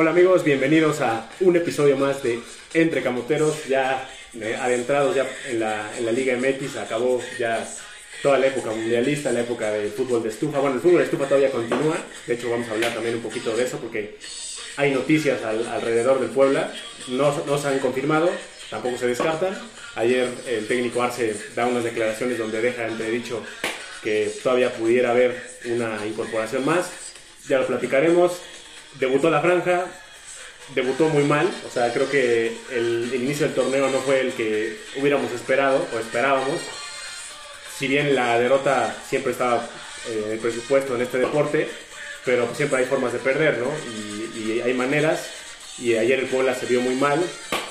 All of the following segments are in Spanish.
Hola amigos, bienvenidos a un episodio más de Entre Camoteros, ya eh, adentrados ya en la, en la Liga MX, acabó ya toda la época mundialista, la época del fútbol de estufa. Bueno, el fútbol de estufa todavía continúa, de hecho vamos a hablar también un poquito de eso porque hay noticias al- alrededor del Puebla, no, no se han confirmado, tampoco se descartan. Ayer el técnico Arce da unas declaraciones donde deja entredicho que todavía pudiera haber una incorporación más, ya lo platicaremos. Debutó la franja, debutó muy mal, o sea, creo que el, inicio del torneo no fue el que hubiéramos esperado o esperábamos. Si bien la derrota siempre estaba eh, en el presupuesto en este deporte, pero siempre hay formas de perder, ¿no? Y, y hay maneras. Y ayer el Puebla se vio muy mal,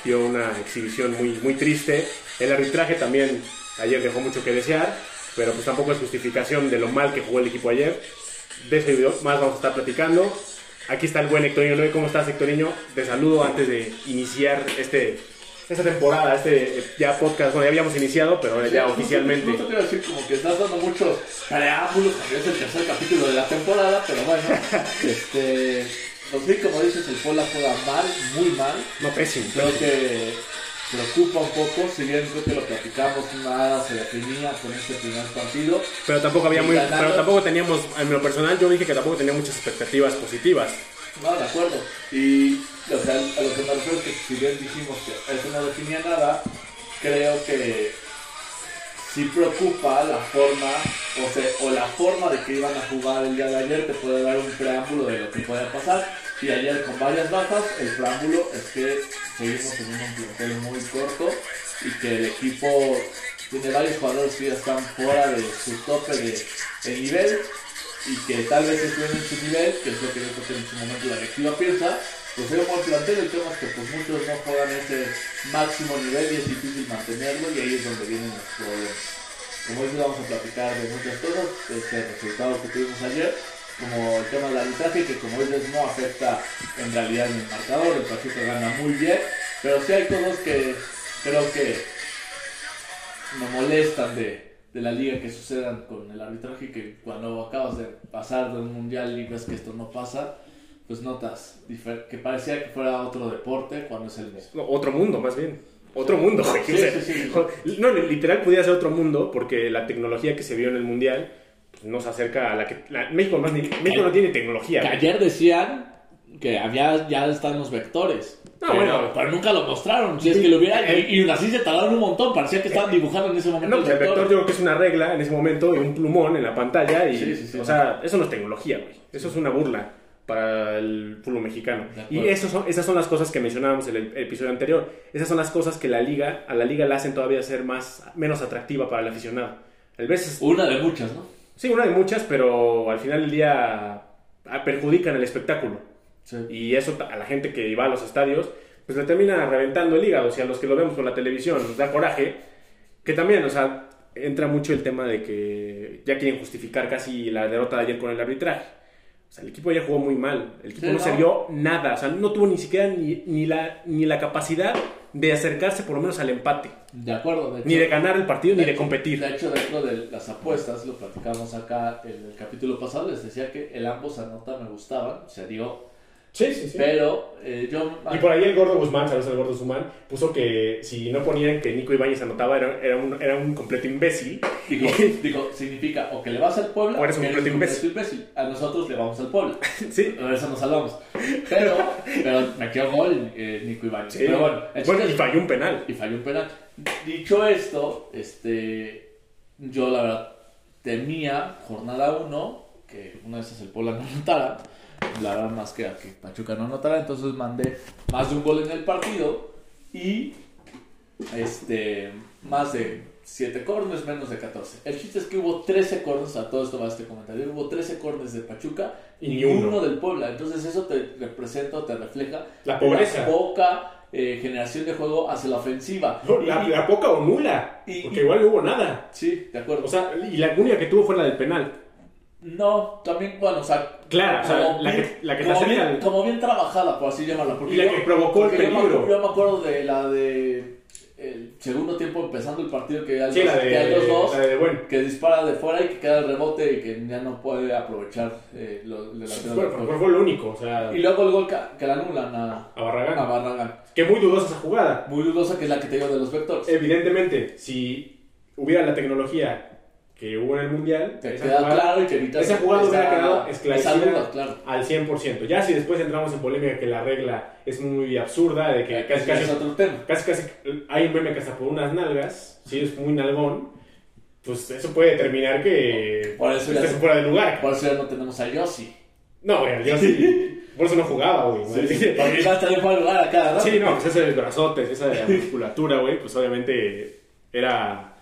dio una exhibición muy, muy triste. El arbitraje también ayer dejó mucho que desear, pero pues tampoco es justificación de lo mal que jugó el equipo ayer. De ese video más vamos a estar platicando. Aquí está el buen Hectorinho. ¿Cómo estás, Hectorinho? Te saludo antes de iniciar este, esta temporada, este ya podcast. Bueno, ya habíamos iniciado, pero ya oficialmente. Justo te iba a decir como que estás dando muchos preámbulos, porque es el tercer capítulo de la temporada, pero bueno, este, pues sí, como dices, el Puebla juega mal, muy mal. No, pésimo. Creo que preocupa un poco, si bien creo que lo platicamos, nada se definía con este primer partido. Pero tampoco había muy, Ganando. pero tampoco teníamos, en lo personal yo dije que tampoco tenía muchas expectativas positivas. No, de acuerdo. Y o sea, a lo que me refiero es que si bien dijimos que eso no definía nada, creo que sí preocupa la forma, o, sea, o la forma de que iban a jugar el día de ayer, te puede dar un preámbulo de lo que puede pasar. Y ayer con varias bajas, el preámbulo es que seguimos teniendo un plantel muy corto y que el equipo tiene varios jugadores que ya están fuera de su tope de, de nivel y que tal vez estén en su nivel, que es lo que yo creo que en su momento la directiva piensa, pues hay un buen plantel, el tema es que pues muchos no juegan ese máximo nivel y es difícil mantenerlo y ahí es donde vienen los problemas. Como dices, vamos a platicar de muchas cosas, este resultado que tuvimos ayer, como el tema del arbitraje, que como dices no afecta en realidad en el marcador, el Pachuca gana muy bien, pero sí hay cosas que creo que me molestan de, de la liga que sucedan con el arbitraje que cuando acabas de pasar de un mundial y ves que esto no pasa, pues notas que parecía que fuera otro deporte cuando es el mismo. Otro mundo, más bien. Otro mundo, güey. Sí, O sea, sí, sí. No, literal podía ser otro mundo porque la tecnología que se vio en el mundial pues, no se acerca a la que. la- México, más ni- México no tiene tecnología. Que güey. ayer decían que había, ya están los vectores. No, pero, bueno. pero nunca lo mostraron. Si es que lo hubiera. Y, y así se tardaron un montón. Parecía que estaban dibujando en ese momento. No, pues el vector yo creo que es una regla en ese momento y un plumón en la pantalla y, Sí, sí, sí. o sea, eso no es tecnología, güey. Eso es una burla para el fútbol mexicano. De Y eso son, esas son las cosas que mencionábamos en el, el episodio anterior. Esas son las cosas que la liga, a la liga la hacen todavía ser más, menos atractiva para el aficionado. El veces, Una de muchas, ¿no? Sí, una de muchas, pero al final del día ah, perjudican el espectáculo. Sí. Y eso a la gente que va a los estadios, pues le termina reventando el hígado. O sea, a los que lo vemos por la televisión nos da coraje. Que también, o sea, entra mucho el tema de que ya quieren justificar casi la derrota de ayer con el arbitraje. O sea, el equipo ayer jugó muy mal. El equipo Sí, no, no. se vio nada. O sea, no tuvo ni siquiera ni, ni, la, ni la capacidad de acercarse por lo menos al empate. De acuerdo. De Ni hecho- de ganar el partido, ni de hecho- competir. De hecho, dentro de las apuestas, lo platicamos acá en el capítulo pasado, les decía que el ambos anotan me gustaban, se dio, Sí, sí, pero eh, yo... Y por ahí el gordo Guzmán, saludos al gordo Guzmán, puso que si no ponían que Nico Ibáñez anotaba era, era, un, era un completo imbécil. Digo, digo, significa o que le vas al Puebla O eres un completo imbécil. A nosotros le vamos al Puebla. Sí. A eso nos salvamos. Pero, pero metió gol eh, Nico Ibáñez. Sí. Pero bueno, Bueno, y falló un penal. y falló un penal. Dicho esto, este, yo la verdad temía jornada 1 que una de esas el Puebla no anotara. La verdad más que a que Pachuca no anotara, entonces mandé más de un gol en el partido y este más de 7 corners, menos de 14. El chiste es que hubo 13 corners, a todo esto va este comentario, hubo 13 corners de Pachuca y Y ni uno. uno del Puebla. Entonces eso te representa o te refleja La pobreza. poca eh, generación de juego hacia la ofensiva. No, La, Y- la poca o nula. y- porque igual no hubo nada. Sí, de acuerdo. O sea, y la única que tuvo fue la del penal. no, también, bueno, o sea, Claro, o sea, como la que, la que como, bien, del- como bien trabajada, por así llamarla. Porque Y la yo- que provocó el porque yo me- peligro. Yo me acuerdo de la de el segundo tiempo empezando el partido que hay, Sí, la que hay los de, dos, la de bueno. que dispara de fuera y que queda el rebote y que ya no puede aprovechar eh, lo- el delantero Fue, fue- fue lo único, o sea, Y luego el gol que, que le anulan a, a Barragán. a Barragán. Que muy dudosa esa jugada. Muy dudosa que es la que te digo de los vectores. Evidentemente, si hubiera la tecnología que hubo en el Mundial, Te esa queda jugada- claro y que evitas esa jugada hubiera quedado esclarecida duda, claro. al 100%. Ya si después entramos en polémica que la regla es muy absurda, de que casi casi casi casi hay un meme que hasta por unas nalgas, si es muy nalgón, pues eso puede determinar que Por eso estés fuera de lugar. Por eso ya no tenemos a Yossi. No, güey, yo sí. Por eso no jugaba, güey. Porque iba a estar fuera de lugar a cada rato. Sí, no, pues ese brazotes, esa de la musculatura, güey, pues obviamente era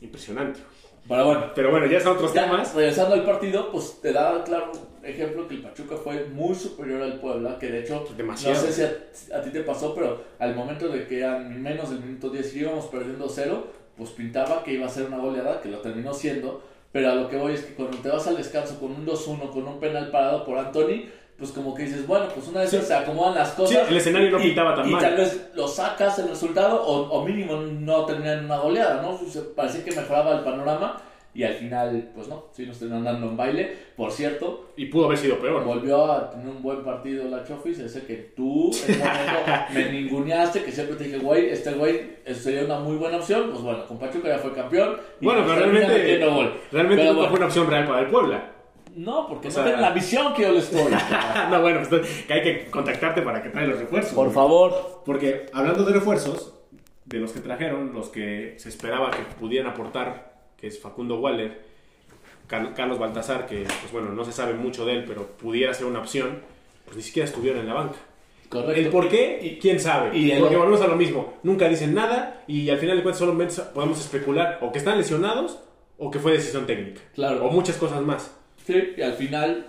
impresionante. Pero bueno, Pero bueno, ya son otros Ya, temas. regresando al partido, pues te da claro ejemplo que el Pachuca fue muy superior al Puebla, que de hecho, Demasiado. no sé si a, a ti te pasó, pero al momento de que eran menos del minuto 10 y íbamos perdiendo cero, pues pintaba que iba a ser una goleada, que lo terminó siendo, pero a lo que voy es que cuando te vas al descanso con un 2-1, con un penal parado por Anthony, pues como que dices, bueno, pues una vez Sí. se acomodan las Sí, cosas. el escenario no y- pintaba tan y mal. tal vez lo sacas el resultado o, o mínimo no terminan una goleada, ¿no? Se- Parecía que mejoraba el panorama y al final, pues no, sí nos terminaron dando en baile. Por cierto, Y pudo haber sido peor. volvió a tener un buen partido la Chofis, ese que tú en un momento me ninguneaste, que siempre te dije, güey, este güey sería una muy buena opción. Pues bueno, con Pachuca ya fue campeón. y Bueno, pero realmente, gol. realmente Pero nunca bueno, fue una opción real para el Puebla. No, porque O no sea- tienen la visión que yo les doy. no, bueno, pues que hay que contactarte para que traiga los refuerzos. Por güey. favor. Porque hablando de refuerzos, de los que trajeron, los que se esperaba que pudieran aportar, que es Facundo Waller, Car- Carlos Baltasar, que pues bueno, no se sabe mucho de él, pero pudiera ser una opción, pues ni siquiera estuvieron en la banca. Correcto. El por qué, y quién sabe. Y el- Porque volvemos a lo mismo. Nunca dicen nada y al final de cuentas solamente podemos especular o que están lesionados o que fue decisión técnica. Claro. O muchas cosas más. Sí, y al final,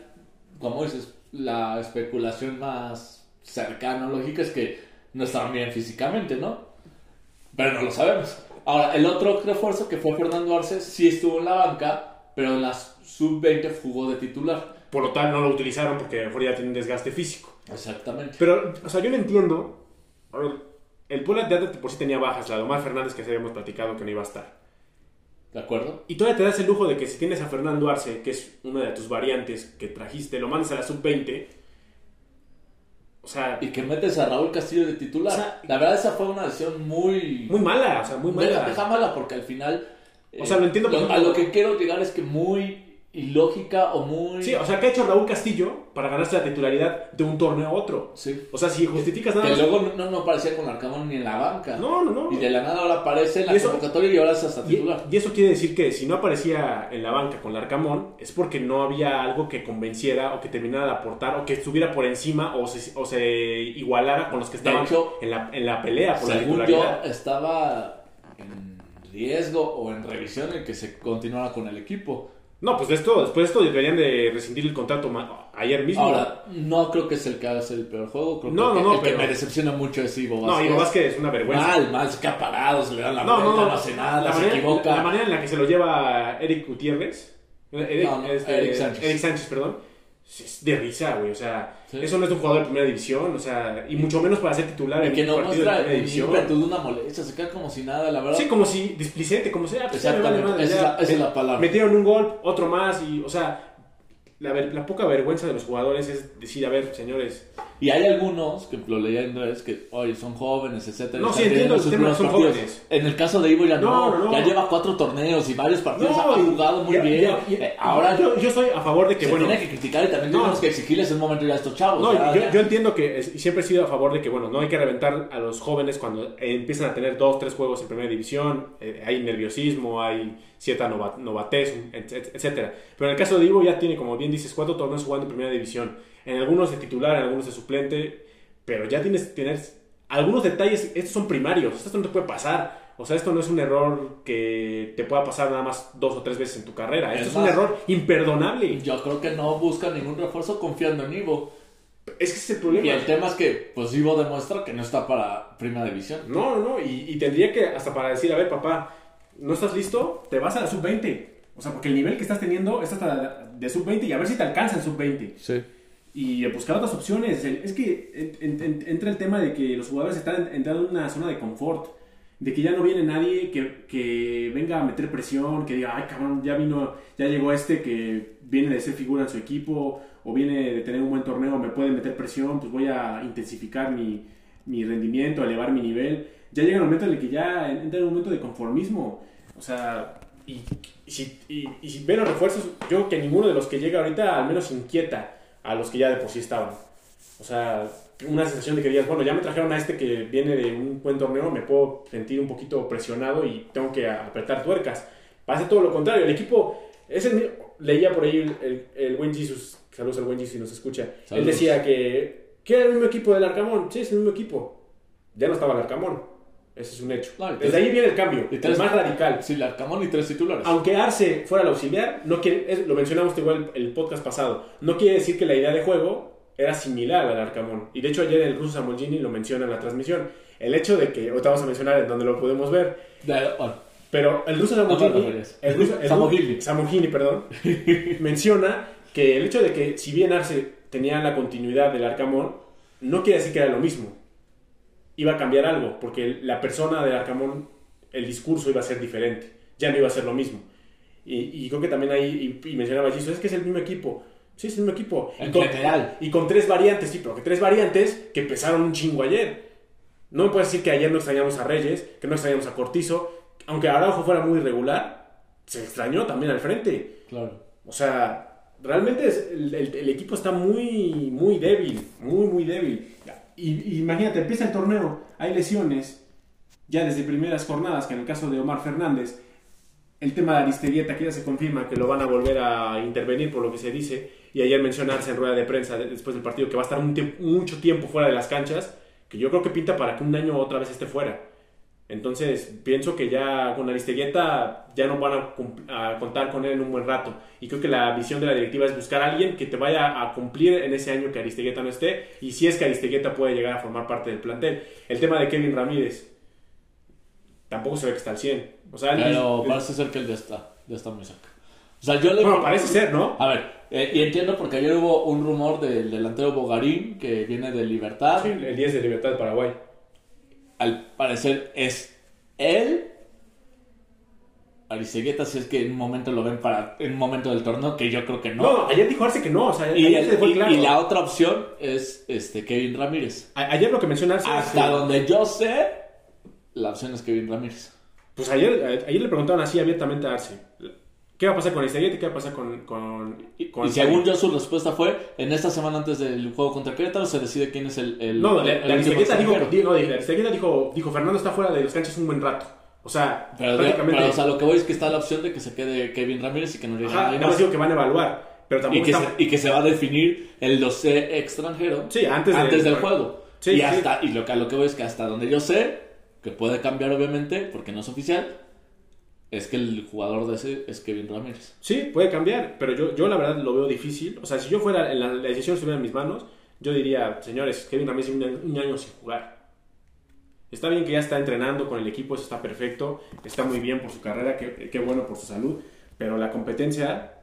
como dices, la especulación más cercana, lógica, es que no estaban bien físicamente, ¿no? Pero no lo sabemos. Ahora, el otro refuerzo que fue Fernando Arce sí estuvo en la banca, pero en las sub-20 jugó de titular. Por lo tal no lo utilizaron porque a lo mejor ya tiene un desgaste físico. Exactamente. Pero, o sea, yo no entiendo. A ver, el Puebla de por sí tenía bajas, la de Omar Fernández que habíamos platicado que no iba a estar. ¿De acuerdo? Y todavía te das el lujo de que si tienes a Fernando Arce, que es una de tus variantes que trajiste, lo mandas a la sub-20. O sea, Y que metes a Raúl Castillo de titular. O sea, la verdad, esa fue una decisión muy. muy mala, o sea, muy mala. deja mala porque al final. eh, O sea, lo entiendo, por A ejemplo- lo que quiero llegar es que muy ilógica o muy. Sí, o sea, ¿qué ha hecho Raúl Castillo para ganarse la titularidad de un torneo a otro? Sí. O sea, si justificas nada Que luego no, no aparecía con Arcamón ni en la banca. No, no, no. Y de la nada ahora aparece en la Y eso- convocatoria y ahora es hasta titular. y eso quiere decir que si no aparecía en la banca con Larcamón es porque no había algo que convenciera o que terminara de aportar o que estuviera por encima o se, o se igualara con los que estaban hecho, en, la, en la pelea por la Según yo, titularidad. estaba en riesgo o en revisión el que se continuara con el equipo. No, pues de esto, después de esto deberían de rescindir el contrato ayer mismo. Ahora, no creo que es el que hace el peor juego. Creo No, que no, no, el que pero- me decepciona mucho es Ivo no, Vázquez. y más que es una vergüenza. Mal, mal, se queda parado, se le da la no, vuelta, no, no, no. hace nada, la se manera, equivoca. La manera en la que se lo lleva Eric Gutiérrez. Eric, No, no, este, Eric Sánchez. Eric Sánchez, perdón. Es de risa, güey. O sea, Sí. eso no es de un jugador de primera división. O sea, y mucho menos para ser titular Y en que un no partido de muestra primera el división. de una molestia, se queda como si nada, la verdad. Sí, como si displicente, como sea. pues, ya me Exactamente, vale madre, esa es ya. la- esa es la palabra. Metieron un gol, otro más, y, o sea, la, ver- la poca vergüenza de los jugadores es decir, a ver, señores, Y hay algunos que lo leyendo es que, oye, son jóvenes, etcétera. No, sí, entiendo sus primeros son partidos. jóvenes. En el caso de Ivo ya no, No, no, ya lleva cuatro torneos y varios partidos, No, ha jugado muy y- bien. y- y- Eh, ahora yo, yo estoy a favor de que, se bueno, tiene que criticar y también tenemos que exigirles un momento ya a estos chavos. No, ya, yo, ya. yo entiendo que es- siempre he sido a favor de que, bueno, no hay que reventar a los jóvenes cuando eh, empiezan a tener dos, tres juegos en primera división, eh, hay nerviosismo, hay cierta nova- novatez, et- et- etcétera. Pero en el caso de Ivo ya tiene, como bien dices, cuatro torneos jugando en primera división, en algunos de titular, en algunos de suplente, pero ya tienes, tienes algunos detalles, estos son primarios, esto no te puede pasar. O sea, esto no es un error que te pueda pasar nada más dos o tres veces en tu carrera. Es Esto es un error imperdonable. Yo creo que no busca ningún refuerzo confiando en Ivo. Es que es el Y problema. el tema es que, pues Ivo demuestra que no está para primera división. No, no, no. Y, y tendría que, hasta para decir, a ver, papá, ¿no estás listo? Te vas a la sub-20. O sea, porque el nivel que estás teniendo es hasta de sub-20 y a ver si te alcanza en sub-20. Sí. Y buscar otras opciones. El- Es que en- en- en- entra el tema de que los jugadores están entrando en una zona de confort. de que ya no viene nadie que, que venga a meter presión, que diga, ay cabrón, ya vino, ya llegó este que viene de ser figura en su equipo o viene de tener un buen torneo, me puede meter presión, pues voy a intensificar mi, mi rendimiento, elevar mi nivel. Ya llega el momento en el que ya entra en un momento de conformismo. O sea, y, y si, y, y si ven los refuerzos, yo creo que ninguno de los que llega ahorita al menos inquieta a los que ya de por sí estaban. O sea, una sensación de que digas, bueno, ya me trajeron a este que viene de un buen torneo, me puedo sentir un poquito presionado y tengo que apretar tuercas. Pasa todo lo contrario, el equipo es el mismo. Leía por ahí el, el, el buen Jesus, saludos al buen Jesus si nos escucha. Él decía que, que era el mismo equipo del Arcamón. Sí, es el mismo equipo. Ya no estaba el Arcamón. Ese es un hecho. Desde ahí viene el cambio, y el tres- más radical. Sí, el Arcamón y tres titulares. Aunque Arce fuera el auxiliar, no quiere, es- lo mencionamos igual el, el podcast pasado, no quiere decir que la idea de juego era similar al Arcamón. Y de hecho ayer el ruso Samolgini lo menciona en la transmisión. El hecho de que, ahorita vamos a mencionar en donde lo podemos ver, pero el ruso referías. el ruso, el Samogini. Samogini, perdón, menciona que el hecho de que si bien Arce tenía la continuidad del Arcamón, no quiere decir que era lo mismo. Iba a cambiar algo, porque la persona del Arcamón, el discurso iba a ser diferente, ya no iba a ser lo mismo. Y, y creo que también ahí, y, y mencionaba Jesus, es que es el mismo equipo. Sí, es el mismo equipo. En y con. Y con tres variantes, sí, pero que tres variantes que pesaron un chingo ayer. No me puedes decir que ayer no extrañamos a Reyes, que no extrañamos a Cortizo, aunque Araujo fuera muy irregular, se extrañó también al frente. claro. O sea, realmente es- el, el- el equipo está muy, muy débil, muy, muy débil. Y, imagínate, empieza el torneo, hay lesiones, ya desde primeras jornadas, que en el caso de Omar Fernández, el tema de Aristeguieta, que ya se confirma que lo van a volver a intervenir por lo que se dice, y ayer mencionarse en rueda de prensa de- después del partido que va a estar mucho tiempo fuera de las canchas, que yo creo que pinta para que un año otra vez esté fuera. Entonces, pienso que ya con Aristeguieta ya no van a, a contar con él en un buen rato. Y creo que la visión de la directiva es buscar a alguien que te vaya a cumplir en ese año que Aristeguieta no esté. Y si es que Aristeguieta puede llegar a formar parte del plantel. El tema de Kevin Ramírez tampoco se ve que está al 100. O sea, él- Pero parece ser que él ya está, ya está muy cerca. O sea, yo le... bueno, parece ser, ¿no? A ver, eh, y entiendo porque ayer hubo un rumor del delantero Bogarín que viene de Libertad. Sí, el 10 de Libertad de Paraguay. Al parecer es él. Aristeguieta, si es que en un momento lo ven para en un momento del torneo, que yo creo que no. No, ayer dijo Arce que no. O sea, y, ayer el- se fue y- claro. y la otra opción es este Kevin Ramírez. A- ayer lo que mencionó Arce. Hasta donde yo sé, la opción es Kevin Ramírez. Pues ayer, ayer le preguntaban así abiertamente a Arce. ¿Qué va a pasar con Aristeguieta y qué va a pasar con... con, Y, con y según yo, su respuesta fue: en esta semana antes del juego contra Querétaro se decide quién es el. el No, el- la, el Aristeguieta dijo, no, Aristeguieta dijo, dijo, Fernando está fuera de los canchas un buen rato. O sea, Pero, prácticamente... pero, o sea, lo que voy es que está la opción de que se quede Kevin Ramírez y que no llegue ajá, nada más digo que van a evaluar, pero Y tampoco que, está... se, y que se va a definir el dossier extranjero Sí, antes, de- del juego. Sí, y sí. hasta y lo que lo que voy es que hasta donde yo sé, que puede cambiar obviamente, porque no es oficial, es que el jugador de ese es Kevin Ramírez. Sí, puede cambiar, pero yo, yo la verdad lo veo difícil. O sea, si yo fuera, la, la decisión estuviera en mis manos, yo diría, señores, Kevin Ramírez un, año- un año sin jugar. Está bien que ya está entrenando con el equipo, eso está perfecto, está muy bien por su carrera, qué, qué bueno por su salud, pero la competencia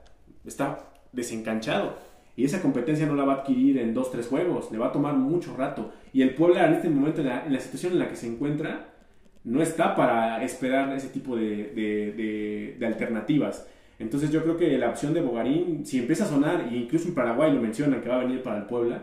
está desencanchado. Y esa competencia no la va a adquirir en dos, tres juegos, le va a tomar mucho rato. Y el Puebla en este momento, en la, en la situación en la que se encuentra, no está para esperar ese tipo de, alternativas. Entonces yo creo que la opción de Bogarín, si empieza a sonar, e incluso en Paraguay lo mencionan que va a venir para el Puebla,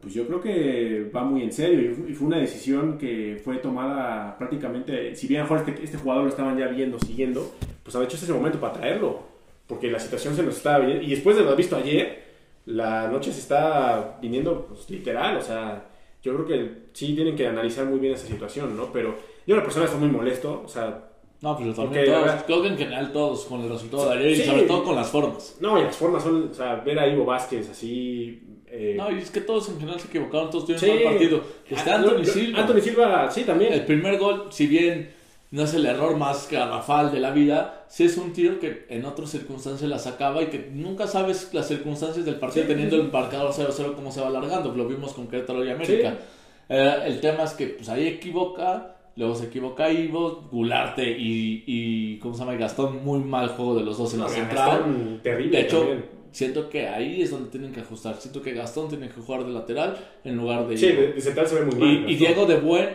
pues yo creo que va muy en serio y fu- y fue una decisión que fue tomada prácticamente, si bien este, este jugador lo estaban ya viendo, siguiendo, pues ha hecho ese momento para traerlo, porque la situación se nos estaba viendo, y después de lo visto ayer, la noche se está viniendo pues, literal, o sea, yo creo que sí tienen que analizar muy bien esa situación, ¿no? Pero yo la persona estoy muy molesto, o sea, No, pero también Ok, todos, creo que en general todos con el resultado de ayer Sí. y sobre todo con las formas. no, y las formas son, o sea, ver a Ivo Vázquez así... eh, No, y es que todos en general se equivocaron, todos tuvieron sí. un mal partido. Está Ah, Anthony Silva. Anthony Silva, sí, también. El primer gol, si bien no es el error más garrafal de la vida, sí es un tiro que en otras circunstancias la sacaba y que nunca sabes las circunstancias del partido Sí, teniendo sí. el marcador 0-0 cómo se va alargando. Lo vimos con Querétaro y América. Sí. Eh, el tema es que pues ahí equivoca, luego se equivoca Ivo, Gularte y, y ¿cómo se llama? Gastón, muy mal juego de los dos en No, la central. terrible De hecho, también. siento que ahí es donde tienen que ajustar. Siento que Gastón tiene que jugar de lateral en lugar de Sí, Ivo. de, central se ve muy mal. Y, y. Diego de Buen,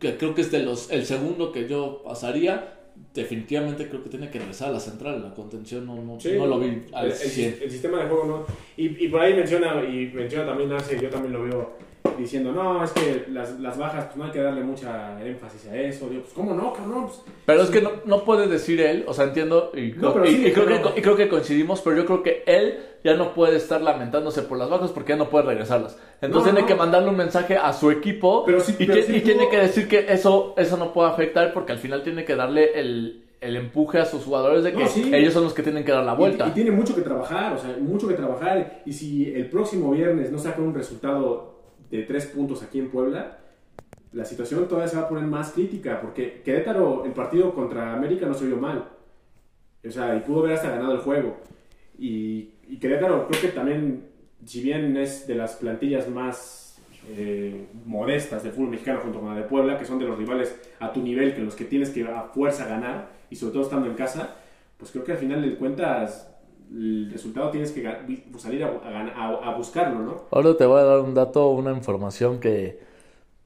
que creo que es de los, el segundo que yo pasaría. Definitivamente creo que tiene que regresar a la central, la contención no, no, Sí. no lo vi al el, el- 100. el sistema de juego no. Y, y por ahí menciona, y menciona también Arce, yo también lo veo diciendo, no, es que las, las bajas, pues no hay que darle mucha énfasis a eso. Digo, pues, ¿cómo no, cabrón? Pues, Pero es que no, no puede decir él, o sea, entiendo y, No, pero y- sí, y creo que, y creo que coincidimos, pero yo creo que él ya no puede estar lamentándose por las bajas porque ya no puede regresarlas. Entonces tiene que mandarle un mensaje a su equipo Pero sí- y, pero tiene que decir que eso, eso no puede afectar porque al final tiene que darle el, el empuje a sus jugadores de que No, sí. ellos son los que tienen que dar la vuelta. Y, y tiene mucho que trabajar, o sea, mucho que trabajar. Y si el próximo viernes no saca un resultado de tres puntos aquí en Puebla, la situación todavía se va a poner más crítica, porque Querétaro, el partido contra América no se vio mal. O sea, y pudo haber hasta ganado el juego. Y, y Querétaro creo que también, si bien es de las plantillas más eh, modestas del fútbol mexicano junto con la de Puebla, que son de los rivales a tu nivel, que los que tienes que a fuerza ganar, y sobre todo estando en casa, pues creo que al final de cuentas el resultado tienes que pues, salir a, buscarlo, ¿no? Ahora te voy a dar un dato, una información que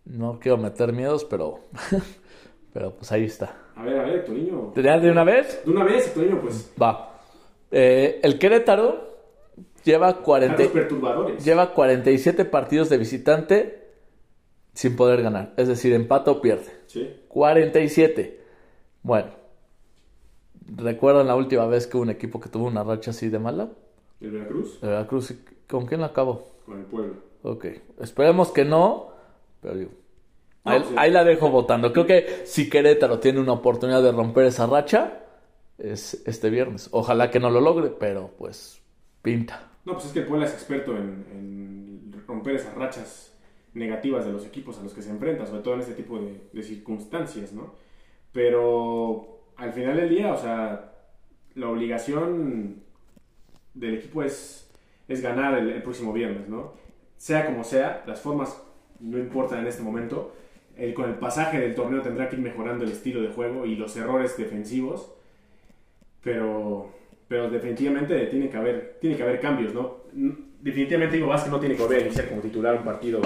no quiero meter miedos, pero, pero pues ahí está. A ver, a ver, Hectorinho. ¿Te de una vez? De una vez, Hectorinho, pues, Va. Eh, el Querétaro lleva 40, datos perturbadores. lleva 47 partidos de visitante sin poder ganar. Es decir, empata o pierde. Sí. 47. Bueno. ¿Recuerdan la última vez que hubo un equipo que tuvo una racha así de mala? El Veracruz De Veracruz. ¿Con quién la acabó? con el pueblo. Ok. Esperemos que no. Pero digo. No, Ahí, sí. ahí la dejo votando. Creo que si Querétaro tiene una oportunidad de romper esa racha, es este viernes. Ojalá que no lo logre, pero pues pinta. No, pues es que el Puebla es experto en, en romper esas rachas negativas de los equipos a los que se enfrenta, sobre todo en este tipo de, de circunstancias, ¿no? Pero al final del día, o sea, la obligación del equipo es, es ganar el, próximo viernes, ¿no? Sea como sea, las formas no importan en este momento. El- con el pasaje del torneo tendrá que ir mejorando el estilo de juego y los errores defensivos, pero, pero definitivamente tiene que haber, tiene que haber cambios, ¿no? Definitivamente Ivo Vázquez no tiene que volver a iniciar como titular un partido,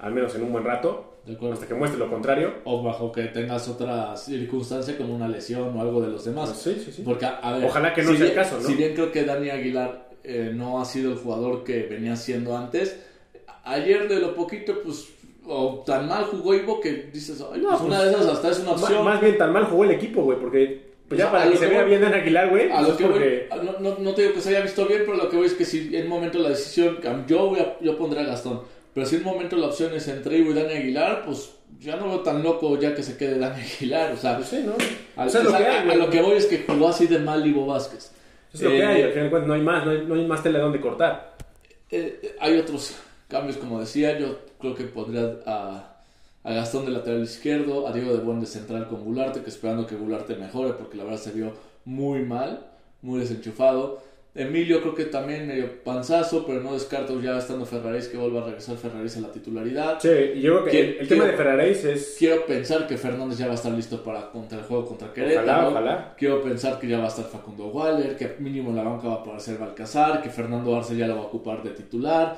al menos en un buen rato, De acuerdo. hasta que muestre lo contrario. O bajo que tengas otra circunstancia como una lesión o algo de los demás. Sí, sí, sí. Porque, a ver, Ojalá que no si sea el bien- caso, ¿no? Si bien creo que Dani Aguilar eh, no ha sido el jugador que venía siendo antes, ayer de lo poquito, pues, o tan mal jugó Ivo que dices, Ay, No, pues, pues, una de esas hasta es una Más, opción. más bien tan mal jugó el equipo, güey, porque pues ya O sea, para que lo se vea voy- bien Dan Aguilar, güey, A lo es que voy- no, no, no te digo que se haya visto bien, pero lo que voy es que si en un momento la decisión, yo, voy a- yo pondré a Gastón, pero si en un momento la opción es entre Ivo y Dani Aguilar, pues ya no veo tan loco ya que se quede Dani Aguilar, o sea, Pues sí, ¿no? al- O sea, lo sea, que hay, a, güey. lo que voy es que jugó así de mal Ivo Vázquez. Es lo Eh, que hay, al final de cuentas no hay más, no hay, no hay más tela donde cortar. Eh, eh, hay otros cambios, como decía, yo creo que pondría a, a Gastón de lateral izquierdo, a Diego de Buen de central con Gularte, que esperando que Gularte mejore, porque la verdad se vio muy mal, muy desenchufado. Emilio creo que también medio panzazo, pero no descarto ya estando Ferraris que vuelva a regresar Ferraris a la titularidad. Sí, y yo creo que Quiero- el, el tema de Ferraréis es... Quiero pensar que Fernández ya va a estar listo para contra el juego contra Querétaro. Ojalá, ojalá. Quiero pensar que ya va a estar Facundo Waller, que mínimo la banca va a poder ser Balcazar, que Fernando Arce ya lo va a ocupar de titular,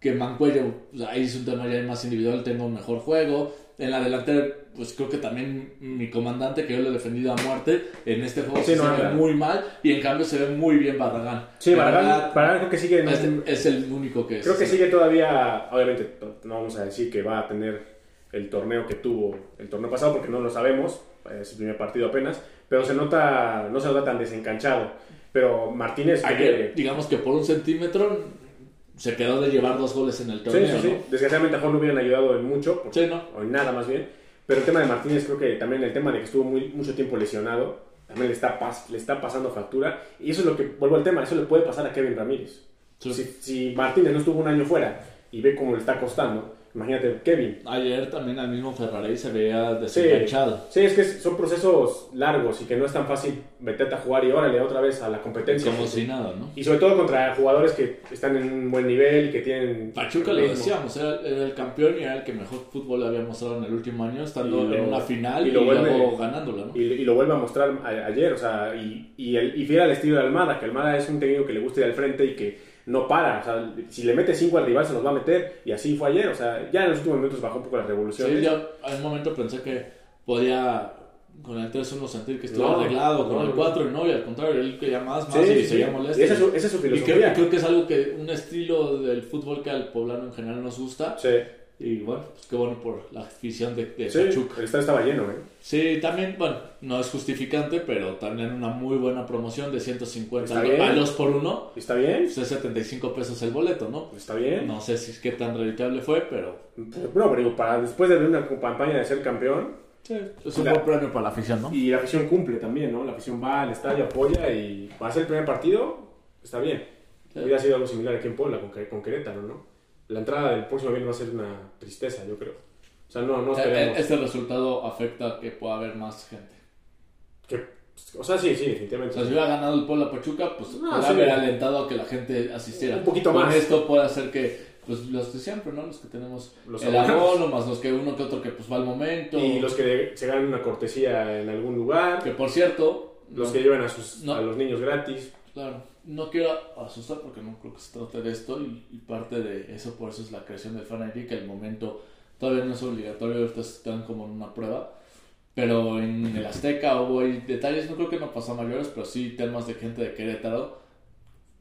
que Mancuello, pues, ahí es un tema ya más individual, tenga un mejor juego. En la delantera, pues creo que también mi comandante, que yo lo he defendido a muerte, en este juego Sí, sí no se ve muy mal y en cambio se ve muy bien Barragán. Sí, Barragán, verdad, Barragán creo que sigue en es, un- es el único que Creo que sigue todavía, obviamente no vamos a decir que va a tener el torneo que tuvo el torneo pasado porque no lo sabemos, es el primer partido apenas, pero se nota, no se nota tan desencanchado. Pero Martínez, Ayer, que- digamos que por un centímetro se quedó de llevar dos goles en el sí, torneo. sí, sí. ¿no? desgraciadamente a Juan no hubieran ayudado en mucho, porque- Sí, ¿no? o en nada más bien, pero el tema de Martínez creo que también el tema de que estuvo muy, mucho tiempo lesionado, también le está, pas- le está pasando factura, y eso es lo que, vuelvo al tema, eso le puede pasar a Kevin Ramírez. Sí. Si, si Martínez no estuvo un año fuera y ve cómo le está costando, imagínate Kevin. Ayer también al mismo Ferrari se veía desenganchado. sí, es que son procesos largos y que no es tan fácil meterte a jugar y órale otra vez a la competencia. Como si nada, ¿no? Y sobre todo contra jugadores que están en un buen nivel y que tienen... Pachuca lo decíamos, era, era el campeón y era el que mejor fútbol le había mostrado en el último año, estando lo- en una final y y, lo vuelve- luego ganándola, ¿no? Y, y lo vuelve a mostrar a- ayer, o sea, y, y, el, y fiel al estilo de Almada, que Almada es un técnico que le gusta ir al frente y que no para. O sea, si le mete 5 al rival, se los va a meter. Y así fue ayer. O sea, ya en los últimos minutos bajó un poco las revoluciones. Sí, yo en un momento pensé que podía con el 3-1 sentir que estuvo No, arreglado, con no, el no. 4 y no, y al contrario, él quería más, más Sí, y sí, seguía molesto. Esa es su, esa es su Y creo, filosofía. y creo que es algo que, un estilo del fútbol que al poblano en general nos gusta. Sí, Y bueno, pues qué bueno por la afición de, de sí, Pachuca. el estadio estaba lleno, ¿eh? Sí, también, bueno, no es justificante, pero también una muy buena promoción de 150 Está al- bien. a 2 por 1 ¿Está bien? pues es 75 pesos el boleto, ¿no? ¿Está bien? No sé si es qué tan rentable fue, pero No, pero digo, para después de una campaña de ser campeón, es un La- buen premio para la afición, ¿no? y la afición cumple también, ¿no? La afición va al estadio, apoya y para ser el primer partido, está bien. Sí. Hubiera sido algo similar aquí en Puebla con, con Querétaro, ¿no? La entrada del próximo viernes va a ser una tristeza, yo creo. O sea, no, no Eh, esperemos. Este resultado afecta que pueda haber más gente. que- o sea, sí, sí, O definitivamente. sea, si hubiera ganado el Puebla Pachuca, pues No, sí. haber alentado a que la gente asistiera. Un poquito Con más. esto puede hacer que, pues los de siempre, ¿no? Los que tenemos Los el abono, más los que uno que otro que pues va al momento. Y los que se ganan una cortesía en algún lugar, Que por cierto, los no- que llevan a, sus, No. a los niños gratis. Claro, no quiero asustar porque no creo que se trate de esto y, y parte de eso, por eso es la creación del Fan ID, que al momento todavía no es obligatorio, ahorita están como en una prueba, pero en el Azteca hubo ahí detalles, no creo que no pasó a mayores, pero sí temas de gente de Querétaro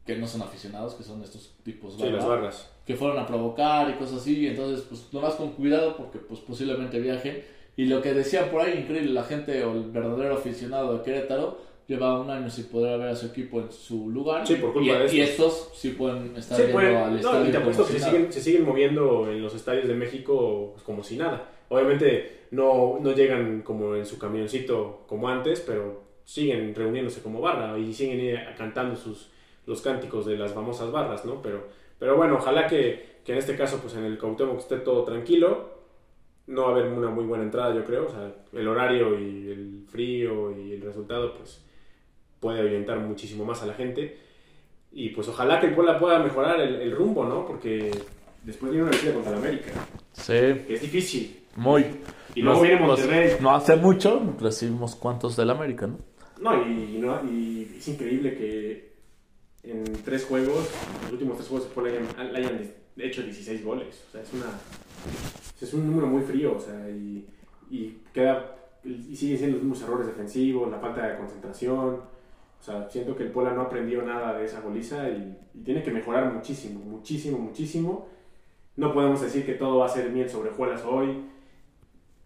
que no son aficionados, que son estos tipos Sí, las barras. que fueron a provocar y cosas así, entonces pues nomás con cuidado porque pues posiblemente viajen. Y lo que decían por ahí, increíble, la gente o el verdadero aficionado de Querétaro lleva un año sin poder ver a su equipo en su lugar. Sí, por culpa y, de y estos. estos sí pueden estar Sí, yendo pueden- al no, estadio. y te apuesto que si siguen, se siguen moviendo en los estadios de México pues, como si nada. Obviamente no, no llegan como en su camioncito como antes, pero siguen reuniéndose como barra y siguen cantando sus, los cánticos de las famosas barras, ¿no? Pero, pero bueno, ojalá que, que en este caso, pues en el Cuauhtémoc esté todo tranquilo. No va a haber una muy buena entrada, yo creo. O sea, el horario y el frío y el resultado, pues puede orientar muchísimo más a la gente. Y pues ojalá que el Puebla pueda mejorar el, el rumbo, ¿no? Porque después viene una victoria contra el América, Sí, que es difícil. muy. Y luego viene Monterrey. no hace mucho recibimos cuantos del América, ¿no? No, y, y no, y es increíble que en tres juegos, los últimos tres juegos, el Puebla hayan, hayan hecho 16 goles. O sea, es una es un número muy frío, o sea, y, y queda y siguen siendo los mismos errores defensivos, la falta de concentración. O sea, siento que el Puebla no aprendió nada de esa goliza y, y tiene que mejorar muchísimo, muchísimo, muchísimo. No podemos decir que todo va a ser miel sobre hojuelas hoy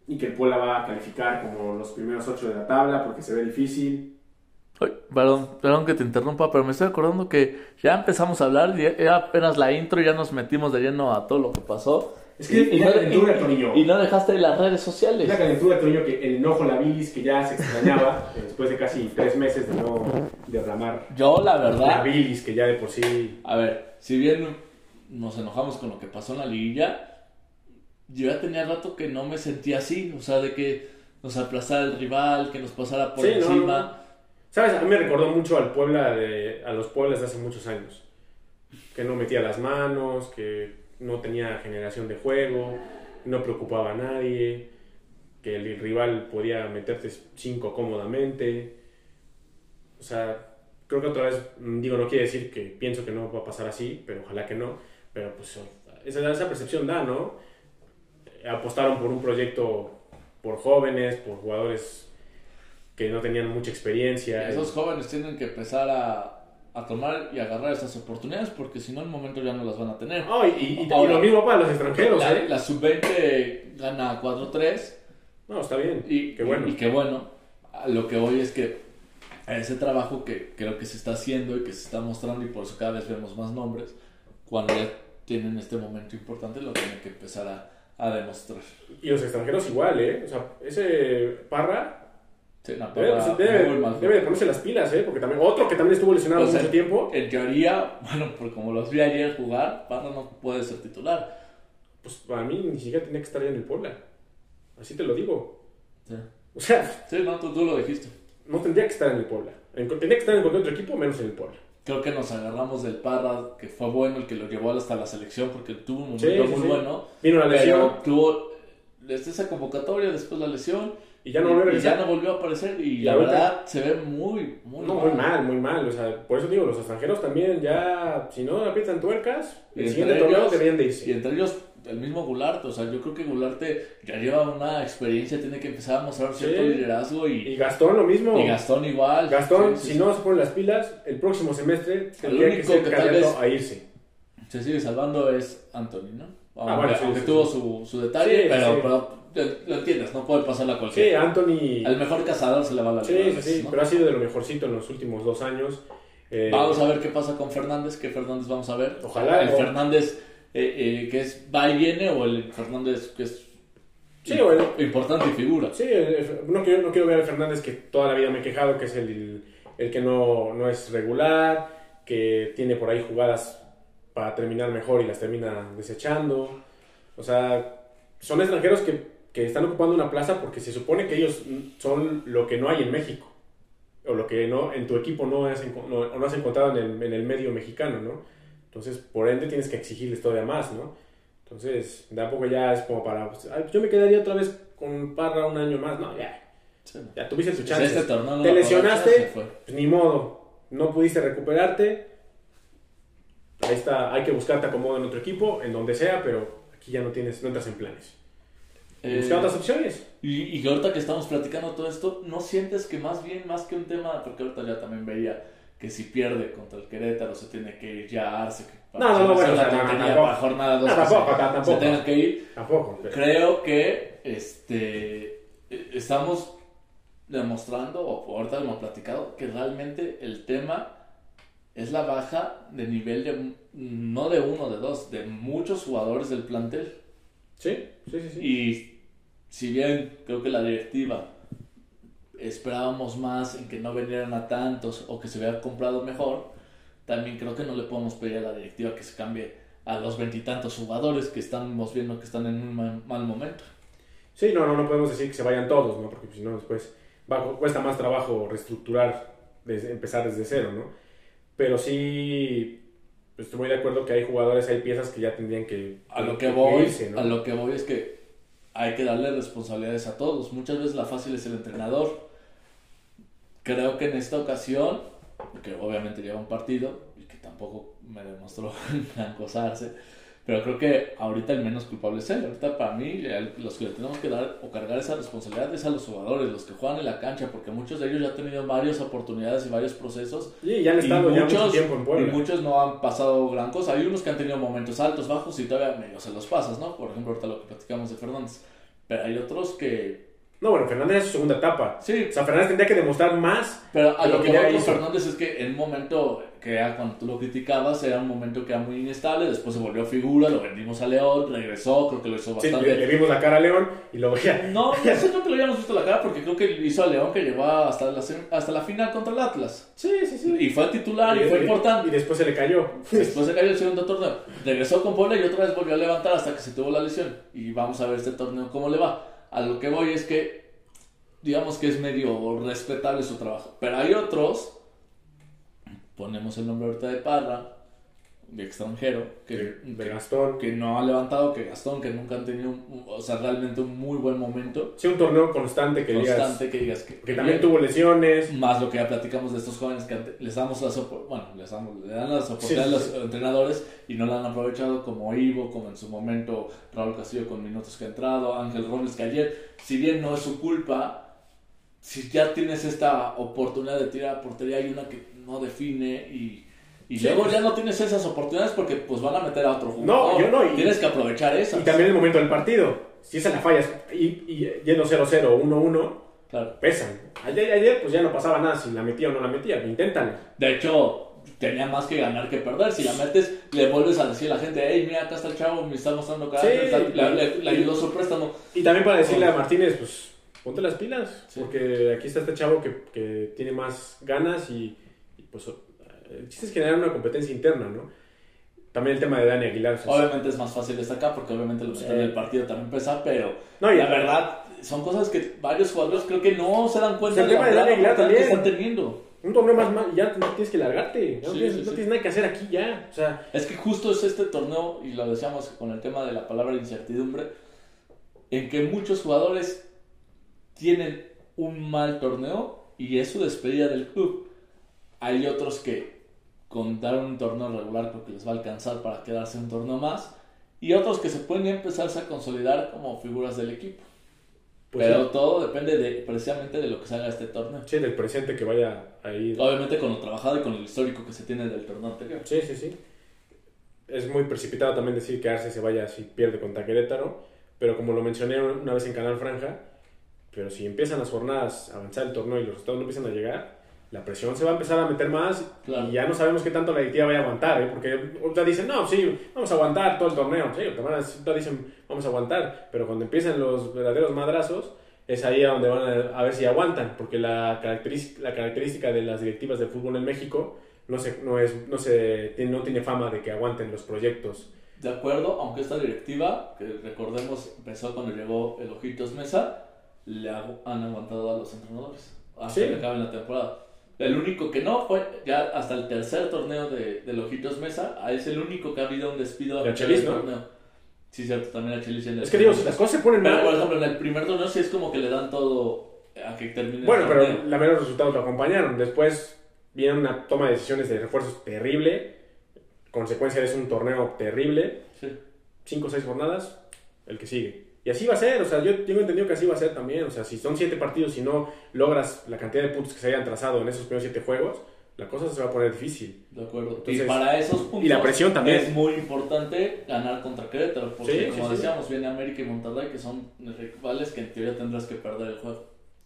y que el Puebla va a calificar como los primeros ocho de la tabla porque se ve difícil. Ay, perdón, perdón que te interrumpa, pero me estoy acordando que ya empezamos a hablar, y era apenas la intro, ya nos metimos de lleno a todo lo que pasó. Es que es la calentura, Toño. y no dejaste las redes Es sociales. la calentura, Toño, que el enojo, la bilis que ya se extrañaba después de casi tres meses de no derramar Yo, la la verdad, bilis que ya de por sí... a ver, si bien nos enojamos con lo que pasó en la liguilla, yo ya tenía rato que no me sentía así, o sea, de que nos aplazara el rival, que nos pasara por Sí, no, encima. no. ¿Sabes? A mí me recordó mucho al Puebla de, a los Pueblas de hace muchos años. Que no metía las manos, que no tenía generación de juego, no preocupaba a nadie, que el rival podía meterte cinco cómodamente. O sea, creo que otra vez, mm, digo, no quiere decir que pienso que no va a pasar así, pero ojalá que no. Pero pues esa, esa percepción da, ¿no? Apostaron por un proyecto por jóvenes, por jugadores que no tenían mucha experiencia. Esos jóvenes tienen que empezar a, a tomar y agarrar esas oportunidades porque si no, en el momento ya no las van a tener. No, y, y- y Ahora, lo mismo para los extranjeros, La, ¿eh? la sub-20 gana 4-3 No, está bien. y Qué bueno. Y, qué bueno. Lo que voy es que ese trabajo que creo que se está haciendo y que se está mostrando y por eso cada vez vemos más nombres, cuando ya tienen este momento importante lo tienen que empezar a, a demostrar. Y los extranjeros igual, ¿eh? O sea, ese Parra Sí, una debe, debe- debe de ponerse las pilas, ¿eh? Porque también otro que también estuvo lesionado O sea, mucho tiempo, En teoría, bueno, por como los vi ayer jugar, Parra no puede ser titular. pues para mí ni siquiera tenía que estar ya en el Puebla. Así te lo digo. Sí, O sea, Sí, no, tú, tú lo dijiste. no tendría que estar en el Puebla. En- tendría que estar en cualquier otro equipo, menos en el Puebla. Creo que nos agarramos del Parra, que fue bueno, el que lo llevó hasta la selección, porque tuvo un momento Sí, muy bueno. Vino la lesión. Pero tuvo desde esa convocatoria, después la lesión. Y ya no volvió a y regresar. ya no volvió a aparecer. Y Y la ahorita- verdad se ve muy, muy No, muy mal, muy mal. O sea, por eso digo, los extranjeros también ya, si no aprietan tuercas, Y el entre siguiente torneo ellos- deberían de Y irse. entre ellos, el mismo Gularte. O sea, yo creo que Gularte ya lleva una experiencia, tiene que empezar a mostrar cierto Sí. liderazgo. Y, Y Gastón lo mismo. y Gastón igual. Gastón, Sí, sí, si no se pone las pilas, el próximo semestre tendría que único ser que tal vez- a irse. se sigue salvando es Anthony, ¿no? Ah, bueno, aunque tuvo. Su, su detalle, pero lo, entiendes, no puede pasarle a Sí, cualquiera. Anthony. Al mejor cazador se le va la Sí, sí, veces, sí, ¿no? pero ha sido de lo mejorcito en los últimos dos años. Eh, Vamos a ver qué pasa con Fernández, qué Fernández vamos a ver. Ojalá, El o- Fernández eh, eh, que es va y viene o el Fernández que es Sí, o el- importante figura. Sí, no, quiero, no quiero ver al Fernández que toda la vida me he quejado, que es el, el que no, no es regular, que tiene por ahí jugadas para terminar mejor y las termina desechando. O sea, son extranjeros que, que están ocupando una plaza porque se supone que ellos son lo que no hay en México. O lo que no en tu equipo no has, no, no has encontrado en el, en el medio mexicano, ¿no? Entonces, por ende, tienes que exigirles todavía más, ¿no? Entonces, de a poco ya es como para... pues, ay, yo me quedaría otra vez con Parra un año más. No, ya. Sí. Ya tuviste tu chance. este no Te lesionaste, pues ni modo. No pudiste recuperarte. Ahí está, hay que buscarte acomodo en otro equipo, en donde sea, pero aquí ya no tienes, no entras en planes. Eh, Busca otras opciones. Y, ahorita que estamos platicando todo esto, ¿no sientes que más bien, más que un tema, porque ahorita ya también veía que si pierde contra el Querétaro se tiene que ir ya a Arce, que No, no, no, bueno, o sea, no, tampoco. jornada dos No, que se- tampoco, se, tampoco. tenga que ir. Tampoco. pero- Creo que este eh, estamos demostrando, o ahorita hemos platicado, que realmente el tema es la baja de nivel de, no de uno, de dos, de muchos jugadores del plantel. Sí, sí, sí. sí. Y si bien creo que la directiva esperábamos más en que no vinieran a tantos o que se hubiera comprado mejor, también creo que no le podemos pedir a la directiva que se cambie a los veintitantos jugadores que estamos viendo que están en un mal, momento. Sí, no, no, no podemos decir que se vayan todos, ¿no? Porque si no, después va- cuesta más trabajo reestructurar, desde, empezar desde cero, ¿no? Pero sí, estoy muy de acuerdo que hay jugadores, hay piezas que ya tendrían que, A lo que voy, irse, ¿no? a lo que voy es que hay que darle responsabilidades a todos. Muchas veces la fácil es el entrenador. Creo que en esta ocasión, que obviamente lleva un partido y que tampoco me demostró gran cosarse, pero creo que ahorita el menos culpable es él. Ahorita para mí los que le tenemos que dar o cargar esa responsabilidad es a los jugadores, los que juegan en la cancha, porque muchos de ellos ya han tenido varias oportunidades y varios procesos Sí, ya han estado ya mucho muchos, tiempo en y muchos no han pasado gran cosa. Hay unos que han tenido momentos altos, bajos y todavía medio se los pasas, ¿no? Por ejemplo, ahorita lo que platicamos de Fernández. Pero hay otros que... No, bueno, Fernández es su segunda etapa. Sí, O sea, Fernández tendría que demostrar más. pero a lo lo que que ya hizo. Fernández es que en un momento que era cuando tú lo criticabas, era un momento que era muy inestable, después se volvió figura, lo vendimos a León, regresó, creo que lo hizo Sí, bastante... le, le vimos la cara a León y luego ya. No, sé no que lo habíamos visto la cara porque creo que hizo a León que llegó hasta la, hasta la final contra el Atlas. Sí, sí, sí. Y fue titular y, fue importante. Y después se le cayó. Después se cayó el segundo torneo. Regresó con Puebla y otra vez volvió a levantar hasta que se tuvo la lesión. Y vamos a ver este torneo cómo le va. A lo que voy es que, digamos que es medio respetable su trabajo. Pero hay otros, ponemos el nombre ahorita de Parra, de extranjero, que, De, Gastón. que no ha levantado, que Gastón, que nunca han tenido, un- o sea, realmente un muy buen momento. Sí, un torneo constante que digas. Que digas que, Que también tuvo lesiones. más lo que ya platicamos de estos jóvenes que les damos las opor- bueno, les damos, le dan las oportunidades Sí, sí, a los entrenadores y no la han aprovechado como Ivo, como en su momento Raúl Castillo con minutos que ha entrado, Ángel Robles que ayer, si bien no es su culpa, si ya tienes esta oportunidad de tirar a portería hay una que no define y, y Sí, luego ya no tienes esas oportunidades porque pues van a meter a otro No, jugador. yo no, y- tienes que aprovechar esas. Y también el momento del partido. Si esa la fallas y, y yendo 0-0 o 1-1, Claro. pesan. Ayer, ayer pues ya no pasaba nada si la metía o no la metía. Inténtalo. De hecho, tenía más que ganar que perder. Si la metes, le vuelves a decir a la gente, hey, mira, acá está el chavo, me está mostrando carácter, Sí, le, y- le- le ayudó su préstamo. Y también para decirle a Martínez, pues ponte las pilas. Sí. Porque aquí está este chavo que, que tiene más ganas y, y, pues el chiste es generar una competencia interna, ¿no? También el tema de Dani Aguilar. pues, Obviamente es más fácil destacar porque obviamente lo Sí. en el partido también pesa, pero No, y- la verdad son cosas que varios jugadores creo que no se dan cuenta el tema de Dani Aguilar que también. están teniendo. Un torneo más, más ya tienes que largarte. Ya no, Sí, tienes, sí, no sí. tienes nada que hacer aquí ya. O sea, Es que justo es este torneo, y lo decíamos con el tema de la palabra incertidumbre, en que muchos jugadores tienen un mal torneo y es su despedida del club. Hay otros que con dar un torneo regular creo que les va a alcanzar para quedarse un torneo más. Y otros que se pueden empezarse a consolidar como figuras del equipo. Pues Pero sí. todo depende de, precisamente de lo que salga este torneo. Sí, del presente que vaya ahí. Obviamente con lo trabajado y con el histórico que se tiene del torneo anterior. Sí, sí, sí. Es muy precipitado también decir que Arce se vaya si pierde contra Querétaro, pero como lo mencioné una vez en Canal Franja, pero si empiezan las jornadas a avanzar el torneo y los resultados no empiezan a llegar, la presión se va a empezar a meter más Claro. y ya no sabemos qué tanto la directiva vaya a aguantar, ¿eh? porque ahorita dicen, no, sí, vamos a aguantar todo el torneo, sí, ahorita van a- ahorita dicen, vamos a aguantar, pero cuando empiezan los verdaderos madrazos, es ahí a donde van a, ver si aguantan, porque la característica, la característica de las directivas de fútbol en México no, se, no, es, no, se, no tiene fama de que aguanten los proyectos. De acuerdo, aunque esta directiva, que recordemos empezó cuando llegó el Ojitos Mesa, le han aguantado a los entrenadores hasta Sí. que acabe la temporada. El único que no fue, ya hasta el tercer torneo de, del Ojitos Mesa, ah, es el único que ha habido un despido a Chelis, ¿no? torneo. Sí, cierto, también a Chelis el Es que digo, si las cosas se ponen Pero, por mal, ejemplo, en el primer torneo sí es como que le dan todo a que termine bueno, el pero la de los resultados lo acompañaron. Después viene una toma de decisiones de refuerzos terrible, consecuencia es un torneo terrible, Sí. cinco o seis jornadas, el que sigue. Y así va a ser, o sea, yo tengo entendido que así va a ser también, o sea, si son siete partidos y no logras la cantidad de puntos que se hayan trazado en esos primeros siete juegos, la cosa se va a poner difícil. De acuerdo. Entonces, y para esos puntos y la presión también. es muy importante ganar contra Querétaro, porque Sí, como sí. decíamos, viene América y Monterrey, que son rivales que en teoría tendrás que perder el juego.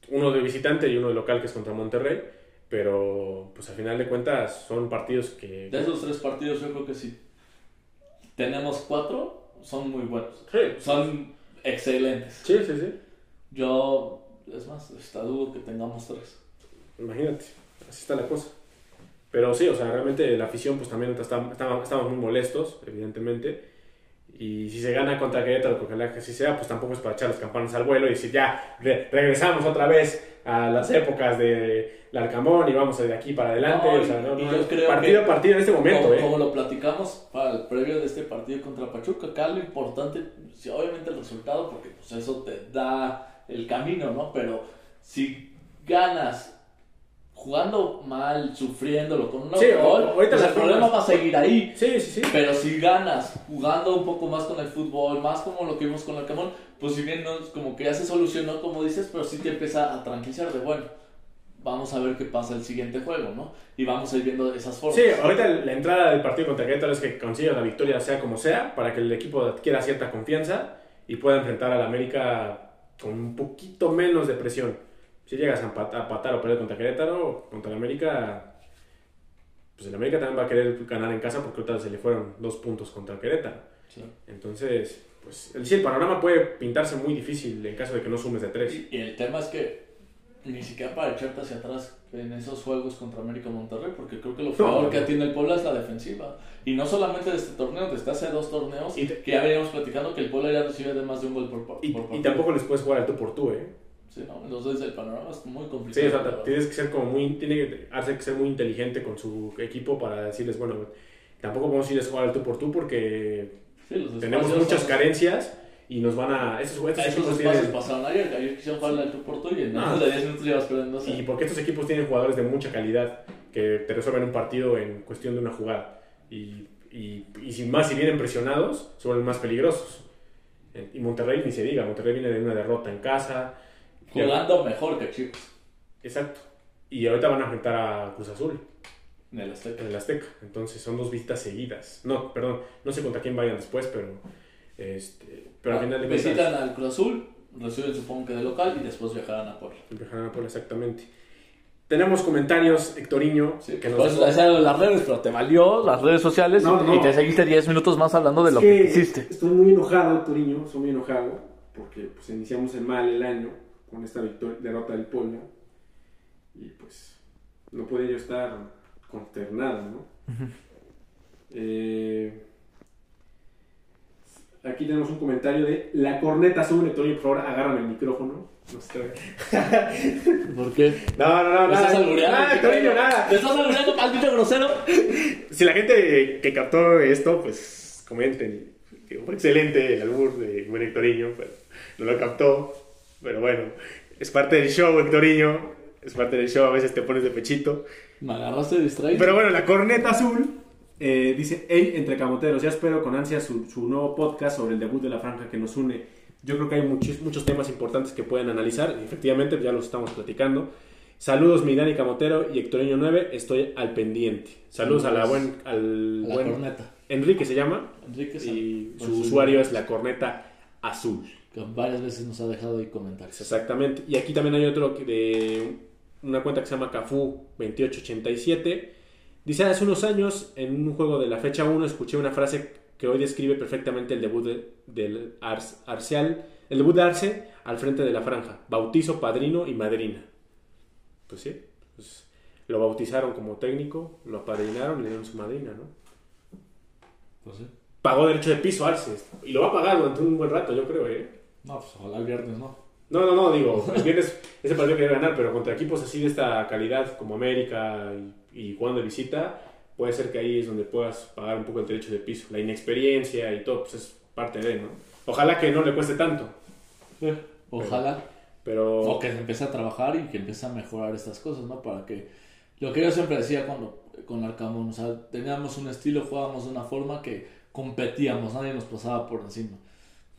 Uno de visitante y uno de local que es contra Monterrey, pero pues al final de cuentas son partidos que... De esos tres partidos yo creo que sí. Tenemos cuatro, son muy buenos. Sí, Son excelentes. sí, sí, sí. Yo, es más, está dudo que tengamos tres. Imagínate, así está la cosa. Pero sí, o sea, realmente la afición pues también está, está- estamos muy molestos, evidentemente. Y si se gana contra Querétaro, que ojalá que así sea, pues tampoco es para echar las campanas al vuelo y decir, ya, re- regresamos otra vez a las épocas de Larcamón y vamos de aquí para adelante. No, o sea, no, no, partido a partido en este momento, como, ¿eh? como lo platicamos para el previo de este partido contra Pachuca, acá lo importante, obviamente el resultado, porque pues eso te da el camino, ¿no? Pero si ganas jugando mal, sufriéndolo con un Sí, gol, pues el problema va a seguir ahí. Sí, sí, sí. Pero si ganas jugando un poco más con el fútbol, más como lo que vimos con el Camón, pues si bien no como que ya se solucionó, como dices, pero sí te empieza a tranquilizar de, bueno, vamos a ver qué pasa el siguiente juego, ¿no? Y vamos a ir viendo esas formas. Sí, ahorita la entrada del partido contra Querétaro es que consiga la victoria sea como sea, para que el equipo adquiera cierta confianza y pueda enfrentar al América con un poquito menos de presión. Si llegas a empat- a empatar o perder contra Querétaro, contra el América, pues el América también va a querer ganar en casa porque ahorita se le fueron dos puntos contra Querétaro. Sí. Entonces, pues el, sí, el panorama puede pintarse muy difícil en caso de que no sumes de tres. Y, y el tema es que ni siquiera para echarte hacia atrás en esos juegos contra América Monterrey, porque creo que lo peor no. que tiene el Puebla es la defensiva. Y no solamente de este torneo, desde hace dos torneos, Y te- que ya veníamos platicando que el Puebla ya recibe de más de un gol por, por Y, por y partido. tampoco les puedes jugar al tú por tú, ¿eh? Sí, ¿no? Entonces el panorama es muy Sí, complicado. o sea, tienes que ser como muy, tiene que, hace que ser muy inteligente con su equipo para decirles, bueno, tampoco podemos irles a jugar al tú por tú porque Sí, tenemos muchas son- carencias y nos van a, estos, estos Esos equipos tienen, pasaron ayer, ayer quisieron jugarle al tú por tú y en No. menos de 10 minutos llevas perdiendo. o sea, y porque estos equipos tienen jugadores de mucha calidad que te resuelven un partido en cuestión de una jugada y, y, y sin más si vienen presionados son más peligrosos y Monterrey ni se diga, Monterrey viene de una derrota en casa jugando mejor que Chivas exacto y ahorita van a enfrentar a Cruz Azul en el Azteca. en el Azteca. Entonces son dos visitas seguidas. No, perdón, no sé contra quién vayan después, pero este, pero al final de Visitan cuentas al Cruz Azul, reciben supongo que de local y después viajarán a Puebla. viajarán a Puebla, exactamente. Tenemos comentarios, Hectoriño, Sí, que nos pues dejó- las redes, pero te valió las redes sociales No, no. y te seguiste 10 minutos más hablando de lo que, hiciste. Estoy muy enojado, Hectoriño, estoy muy enojado porque pues iniciamos el mal el año con esta victoria, derrota del Puebla y pues no pude yo estar consternado, ¿no? Eh, aquí tenemos un comentario de la corneta sube, Hectoriño, por favor, agárrame el micrófono. No sé. ¿Por qué? No, no, no, ¿Me estás nada, albureando? nada, Hectoriño, nada. ¿Te estás albureando, maldito grosero? Si la gente que captó esto, pues comenten. Fue excelente el albur de buen Hectoriño, pero no lo captó. Pero bueno, Es parte del show, Hectorinho. Es parte del show, a veces te pones de pechito. Me agarraste distraído. Pero bueno, la corneta azul eh, dice, hey, entre camoteros, ya espero con ansia su, su nuevo podcast sobre el debut de la franja que nos une. Yo creo que hay muchos, muchos temas importantes que pueden analizar. Efectivamente, ya los estamos platicando. Saludos, mi Dani Camotero y Hectorinho 9. Estoy al pendiente. Saludos a la buen, al la buen corneta. Enrique se llama. Enrique Y su usuario es la corneta azul. Que varias veces nos ha dejado ahí comentarios. Exactamente. Y aquí también hay otro de una cuenta que se llama Cafu2887. Dice, hace unos años, en un juego de la fecha 1, escuché una frase que hoy describe perfectamente el debut de- del Ars- Arceal, el debut de Arce al frente de la franja. Bautizo, padrino y madrina. Pues sí, pues, lo bautizaron como técnico, lo apadrinaron y le dieron su madrina, ¿no? Pues sí. Pagó derecho de piso Arce. Y lo va a pagar durante un buen rato, yo creo, ¿eh? No, pues ojalá el viernes no. No, no, no, digo, el viernes ese partido que debe ganar, pero contra equipos así de esta calidad como América y, y jugando de visita, puede ser que ahí es donde puedas pagar un poco el derecho de piso. La inexperiencia y todo, pues es parte de, ¿no? Ojalá que no le cueste tanto, Ojalá. pero... O que empiece a trabajar y que empiece a mejorar estas cosas, ¿no? Para que. Lo que yo siempre decía cuando con Arcamón, o sea, teníamos un estilo, jugábamos de una forma que competíamos, nadie nos pasaba por encima.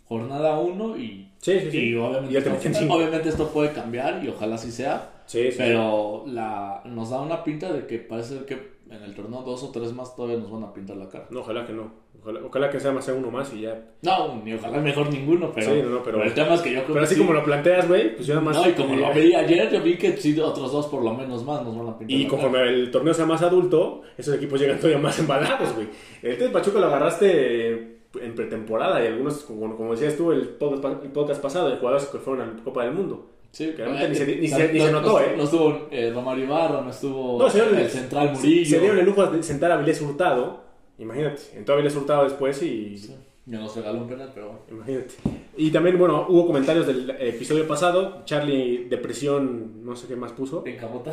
Jornada 1 y, Sí, sí, sí. y obviamente, Y esto, obviamente esto puede cambiar y ojalá sí sea. Sí, sí. Pero la, nos da una pinta de que parece que en el torneo dos o tres más todavía nos van a pintar la cara. No, ojalá que no. Ojalá, ojalá que sea más sea uno más y ya. No, ni ojalá mejor ninguno, pero, Sí, no, no, pero- el tema es que yo creo Pero que así sí. como lo planteas, güey, pues yo nada más... No, y como lo vi ayer, yo vi que sí, otros dos por lo menos más nos van a pintar Y la conforme cara. el torneo sea más adulto, esos equipos llegan todavía más embalados, güey. El de Pachuca lo agarraste en pretemporada y algunos, como, como decías tú el podcast, el podcast pasado, de jugadores que fueron a la Copa del Mundo. Sí, que realmente ni se- ni no- se- ni se no- notó, no- ¿eh? No estuvo eh, Romario Ibarra, no estuvo No, el central Murillo. Se dieron el lujo de sentar a Vilés Hurtado. Imagínate, entró a Vilés Hurtado después y... Sí, Ya nos regaló un penal, pero bueno. Imagínate. Y también, bueno, hubo comentarios del episodio pasado. Charlie, depresión, no sé qué más puso. Encabota.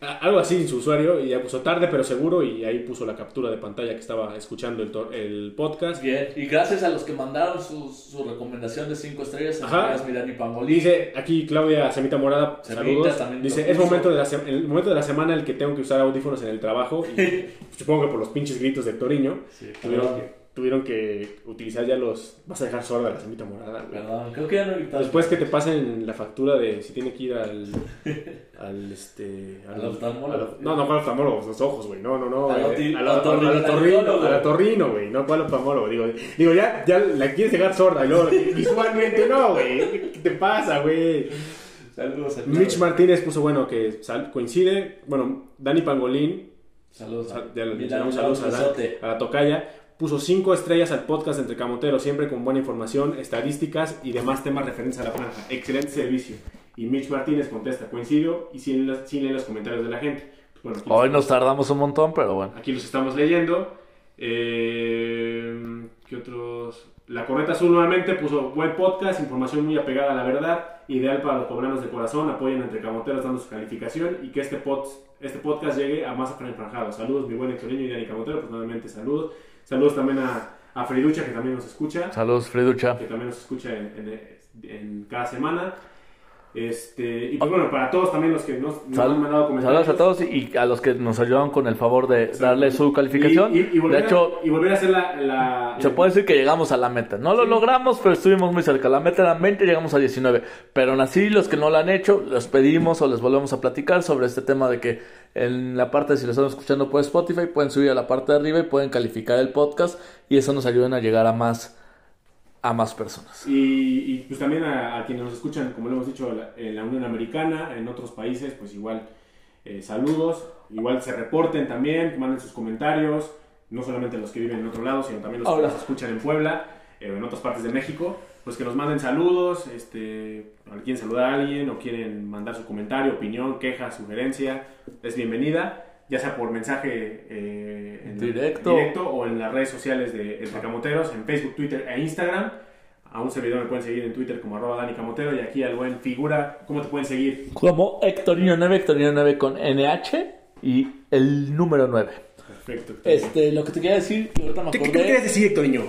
A- Algo así en su usuario. Y ya puso tarde, pero seguro. Y ahí puso la captura de pantalla que estaba escuchando el, el podcast. Bien, y gracias a los que mandaron su, su recomendación de 5 estrellas, Ajá. Mirani Pangolí. Dice aquí Claudia Semita Morada, Semita saludos. también Dice, es momento de la el momento de la semana en el que tengo que usar audífonos en el trabajo. Y supongo que por los pinches gritos de Toriño. Sí, que, tuvieron que utilizar ya los... Vas a dejar sorda la Semita Morada. güey. Perdón, creo que ya no gritado. Después que te pasen la factura de si tiene que ir al. al este. Al oftalmólogo. al- no, no, ¿cuál oftalmólogo? Los ojos, güey. No, no, no. Al eh, al- al- al otorrinolaringólogo. otorrino, al otorrino, güey. No, ¿cuál oftalmólogo? Digo, digo ya, ya la quieres dejar sorda y luego visualmente no, güey. ¿Qué te pasa, güey? Saludos a Mitch Martínez puso, bueno, que sal- coincide. Bueno, Dani Pangolín Saludos a ya saludos a, besote. a la tocaya. Puso cinco estrellas al podcast entre Camoteros, siempre con buena información, estadísticas y demás temas referentes a la franja. Excelente servicio. Y Mitch Martínez contesta, coincido y sin, las- sin leer los comentarios de la gente. Bueno, aquí, Hoy nos tardamos un montón, pero bueno. aquí los estamos leyendo. Eh, ¿Qué otros? La Corneta Azul nuevamente puso buen podcast, información muy apegada a la verdad, ideal para los poblanos de corazón, apoyen entre camoteros dando su calificación y que este, pod, este podcast llegue a más enfranjados. Saludos, mi buen Hectorinho y Dani Camotero, pues nuevamente saludos. Saludos también a, a Friducha, que también nos escucha, Saludos, Friducha. que también nos escucha en, en- en cada semana. Este, y pues bueno, para todos también los que nos, han mandado comentarios. Saludos a todos y a los que nos ayudaron con el favor de darle su calificación. Y, y- y volver, de hecho, a, y volver a hacer la... la- se puede decir que llegamos a la meta. No lo logramos, pero estuvimos muy cerca. La meta era 20, llegamos a 19. Pero aún así, los que no lo han hecho, los pedimos o les volvemos a platicar sobre este tema de que en la parte, si lo están escuchando por Spotify, pueden subir a la parte de arriba y pueden calificar el podcast y eso nos ayuda a llegar a más, a más personas. Y, y, pues también a, a quienes nos escuchan, como lo hemos dicho, en la Unión Americana, en otros países, pues igual eh, saludos, igual se reporten también, manden sus comentarios, no solamente los que viven en otro lado, sino también los que nos escuchan en Puebla eh, o en otras partes de México, pues que nos manden saludos, este, quieren saludar a alguien o quieren mandar su comentario, opinión, queja, sugerencia, es bienvenida, ya sea por mensaje eh, en Directo. directo o en las redes sociales de Entre Camoteros, en Facebook, Twitter e Instagram. A un servidor me pueden seguir en Twitter como arroba Dani Camotero y aquí al buen figura, ¿cómo te pueden seguir? Como Hectorino 9, Hectorino 9 con NH y el número 9. Perfecto. Este, lo que te quería decir, ahorita me ¿Qué, qué acordé. quieres decir, Hectorinho?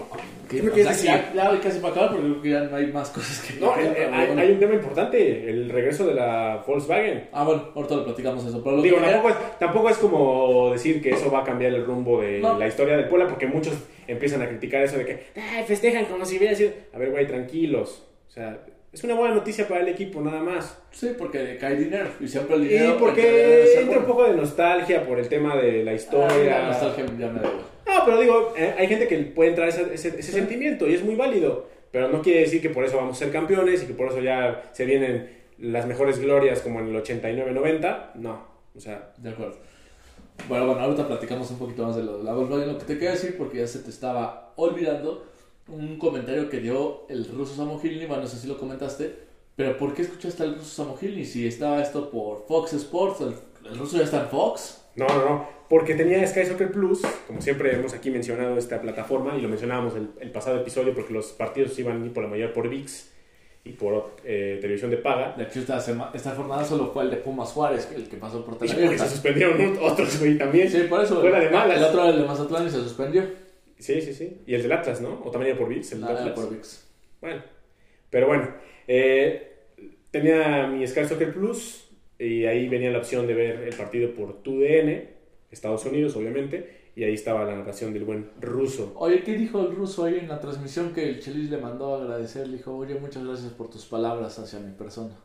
Que o sea, ya, ya casi para acabar porque creo que ya no hay más cosas que No, eh, hay, bueno. hay un tema importante, el regreso de la Volkswagen. Ah, bueno, ahorita lo platicamos eso. Pero lo Digo, tampoco es, tampoco es como decir que eso va a cambiar el rumbo de No. la historia del Puebla, porque muchos empiezan a criticar eso de que Ay, festejan como si hubiera sido. A ver, güey, tranquilos. O sea, es una buena noticia para el equipo, nada más. Sí, porque cae dinero y siempre el Y dinero. porque debe ser entra un poco de nostalgia por el tema de la Ah, historia. la nostalgia ya me da igual. No, pero digo, eh, hay gente que puede entrar ese, ese, ese sentimiento y es muy válido. Pero no quiere decir que por eso vamos a ser campeones y que por eso ya se vienen las mejores glorias como en el 89-90. No, o sea, De acuerdo. Bueno, bueno, ahorita platicamos un poquito más de lo de la Volkswagen. Lo que te quería decir, porque ya se te estaba olvidando, un comentario que dio el ruso Samohilny, bueno, no sé si lo comentaste, pero ¿por qué escuchaste al ruso Samohilny? Si estaba esto por Fox Sports, el, el ruso ya está en Fox. No, no, no. Porque tenía Sky Soccer Plus, como siempre hemos aquí mencionado esta plataforma y lo mencionábamos el, el pasado episodio porque los partidos iban por la mayoría por VIX y por eh, televisión de paga. De hecho, esta, esta jornada solo fue el de Pumas Juárez, el que pasó por Y televisión. se suspendieron otros, güey, también. Sí, por eso. Fuera de malas. El otro el de Mazatlán y se suspendió. Sí, sí, sí. Y el del Atlas, ¿no? O también era por VIX, el Atlas. por VIX. Bueno, pero bueno, eh, tenía mi Sky Soccer Plus y ahí venía la opción de ver el partido por TUDN, Estados Unidos, obviamente, y ahí estaba la narración del buen ruso. Oye, ¿qué dijo el ruso ahí en la transmisión que el Chelis le mandó a agradecer? Le dijo, oye, muchas gracias por tus palabras hacia mi persona.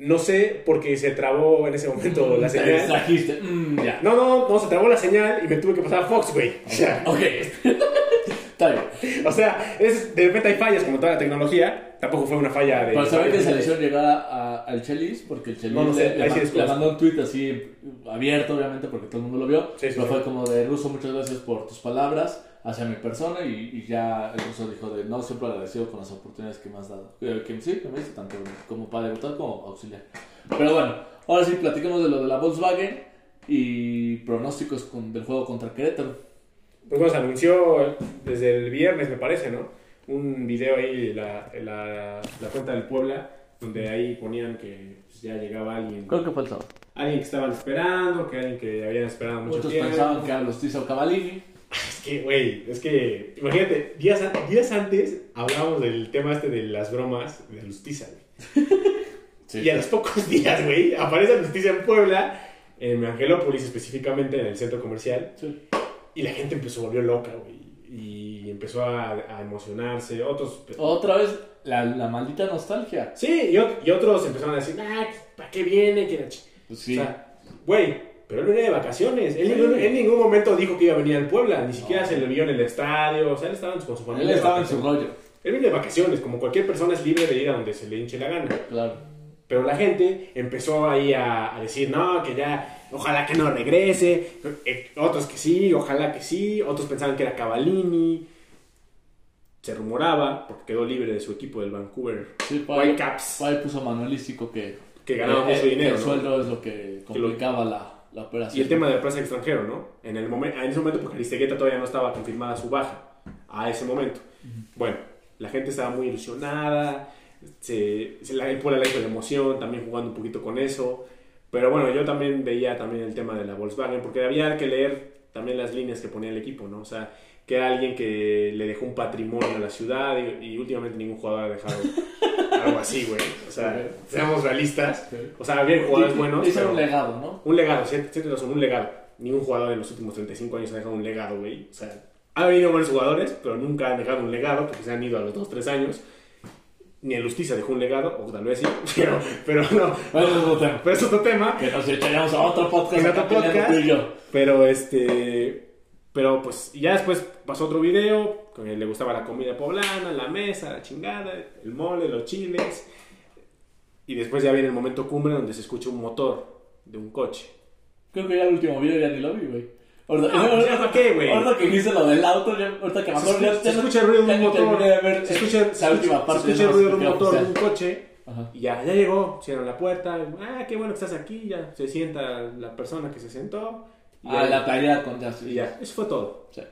No sé, porque se trabó en ese momento la señal. Mm, ya. No, no, no, se trabó la señal y me tuve que pasar a Fox, güey. O sea, Ok. Está bien. o sea, es, de repente hay fallas como toda la tecnología. Tampoco fue una falla de... Pero saben que se le hicieron llegar a- al Chelis porque el Chelis No, no sé, le, le sí mandó un tweet así abierto, obviamente, porque todo el mundo lo vio. Sí, sí, pero fue como de ruso, muchas gracias por tus palabras hacia mi persona. Y, y ya el ruso dijo de no, siempre agradecido con las oportunidades que me has dado. Eh, Que sí, que me diste tanto como para debutar como auxiliar. Pero bueno, ahora sí, platicamos de lo de la Volkswagen y pronósticos con- del juego contra Querétaro. Pues bueno, se anunció desde el viernes, me parece, ¿no? Un video ahí, la, la, la cuenta del Puebla, donde ahí ponían que pues, ya llegaba alguien, Creo que fue el sábado. alguien que estaban esperando, que alguien que habían esperado mucho Muchos tiempo. pensaban que era Lustiza o Cavallini. Es que, güey, es que, imagínate, días, días antes hablábamos del tema este de las bromas de Justicia, güey. Sí. Y a los pocos días, güey, aparece Justicia en Puebla, en Angelópolis específicamente, en el centro comercial. Sí. Y la gente empezó, volvió loca, güey. Y empezó a, a emocionarse. Otros. Otra vez, la, la maldita nostalgia. Sí, y, ot- y otros empezaron a decir, ah, ¿para qué viene? Ch-". Pues sí. O sea, güey, pero él venía de vacaciones. Él, ningún- en ningún momento dijo que iba a venir al Puebla. Ni siquiera No. se le vio en el estadio. O sea, él estaba con su familia. Él estaba en su rollo. Él viene de vacaciones. Como cualquier persona es libre de ir a donde se le hinche la gana. Claro. Pero la gente empezó ahí a, a decir, no, que ya, ojalá que no regrese. Eh, Otros que sí, ojalá que sí. Otros pensaban que era Cavallini. Se rumoraba, porque quedó libre de su equipo del Vancouver Sí, ahí, Whitecaps, puso Manuelístico que, que ganaba mucho eh, dinero. El ¿no? sueldo es lo que complicaba la, la operación. Y el tema de la plaza extranjero, ¿no? En, el momen- en ese momento, porque Aristegueta todavía no estaba confirmada su baja, a ese momento. Bueno, la gente estaba muy ilusionada, se, se la, el Puebla la de emoción, también jugando un poquito con eso. Pero bueno, yo también veía también el tema de la Volkswagen, porque había que leer también las líneas que ponía el equipo, ¿no? O sea, que era alguien que le dejó un patrimonio a la ciudad y, y últimamente ningún jugador ha dejado algo así, güey. O sea, seamos realistas. O sea, había jugadores buenos. Pero- un legado, ¿no? un legado, tienes razón, un legado. Ningún jugador en los últimos 35 años ha dejado un legado, güey. O sea, ha venido buenos jugadores, pero nunca han dejado un legado porque se han ido a los 2, 3 años. Ni el Justicia dejó un legado, o tal vez sí, pero, pero no. Bueno, es otro tema. Pero es otro tema. Que nos echaríamos a otro podcast. En otro podcast. Pero este. Pero pues ya después pasó otro video que le gustaba la comida poblana, la mesa, la chingada, el mole, los chiles. Y después ya viene el momento cumbre donde se escucha un motor de un coche. Creo que ya el último video ya ni lo vi, güey. Ahorita, Ah, pues ya, ¿para qué, güey? ahorita que hice lo del auto, ahorita que ya- se no- escucha el ruido de un motor. terminé de ver se escucha, esa se última escucha- parte. se escucha el no ruido de sé un qué motor de oficial. un coche. Ajá. Y ya, ya llegó, cierran la puerta. Ah, qué bueno que estás aquí. Ya se sienta la persona que se sentó. Y Ah, ya, la playera con ya. y ya, eso fue todo. Sí.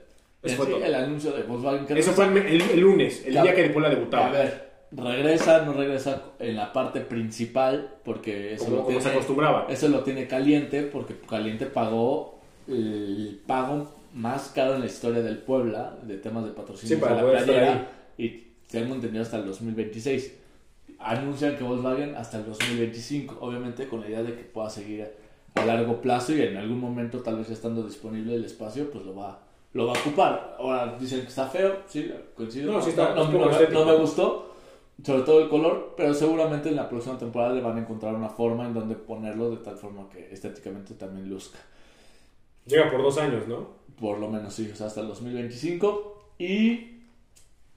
Eso fue Sí, todo. el anuncio de Volkswagen. creo Eso fue el, el- el lunes, el Claro. día que Puebla A debutaba. ver, regresa, no regresa en la parte principal porque eso, como, lo, como se tiene, acostumbraba. eso lo tiene caliente porque caliente pagó el pago más caro en la historia del Puebla de temas de patrocinio Sí, para de la playera y tengo entendido hasta el 2026. Anuncian que Volkswagen hasta el 2025, obviamente con la idea de que pueda seguir a largo plazo y en algún momento tal vez estando disponible el espacio pues lo va lo va a ocupar. Ahora dicen que está feo, sí, coincido. No, sí está- no, no- no me gustó, sobre todo el color, pero seguramente en la próxima temporada le van a encontrar una forma en donde ponerlo de tal forma que estéticamente también luzca. Llega por dos años, ¿no? Por lo menos sí, o sea, hasta el 2025. Y.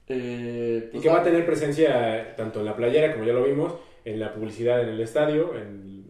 eh, Y pues, que va a tener presencia tanto en la playera, como ya lo vimos, en la publicidad en el estadio, en,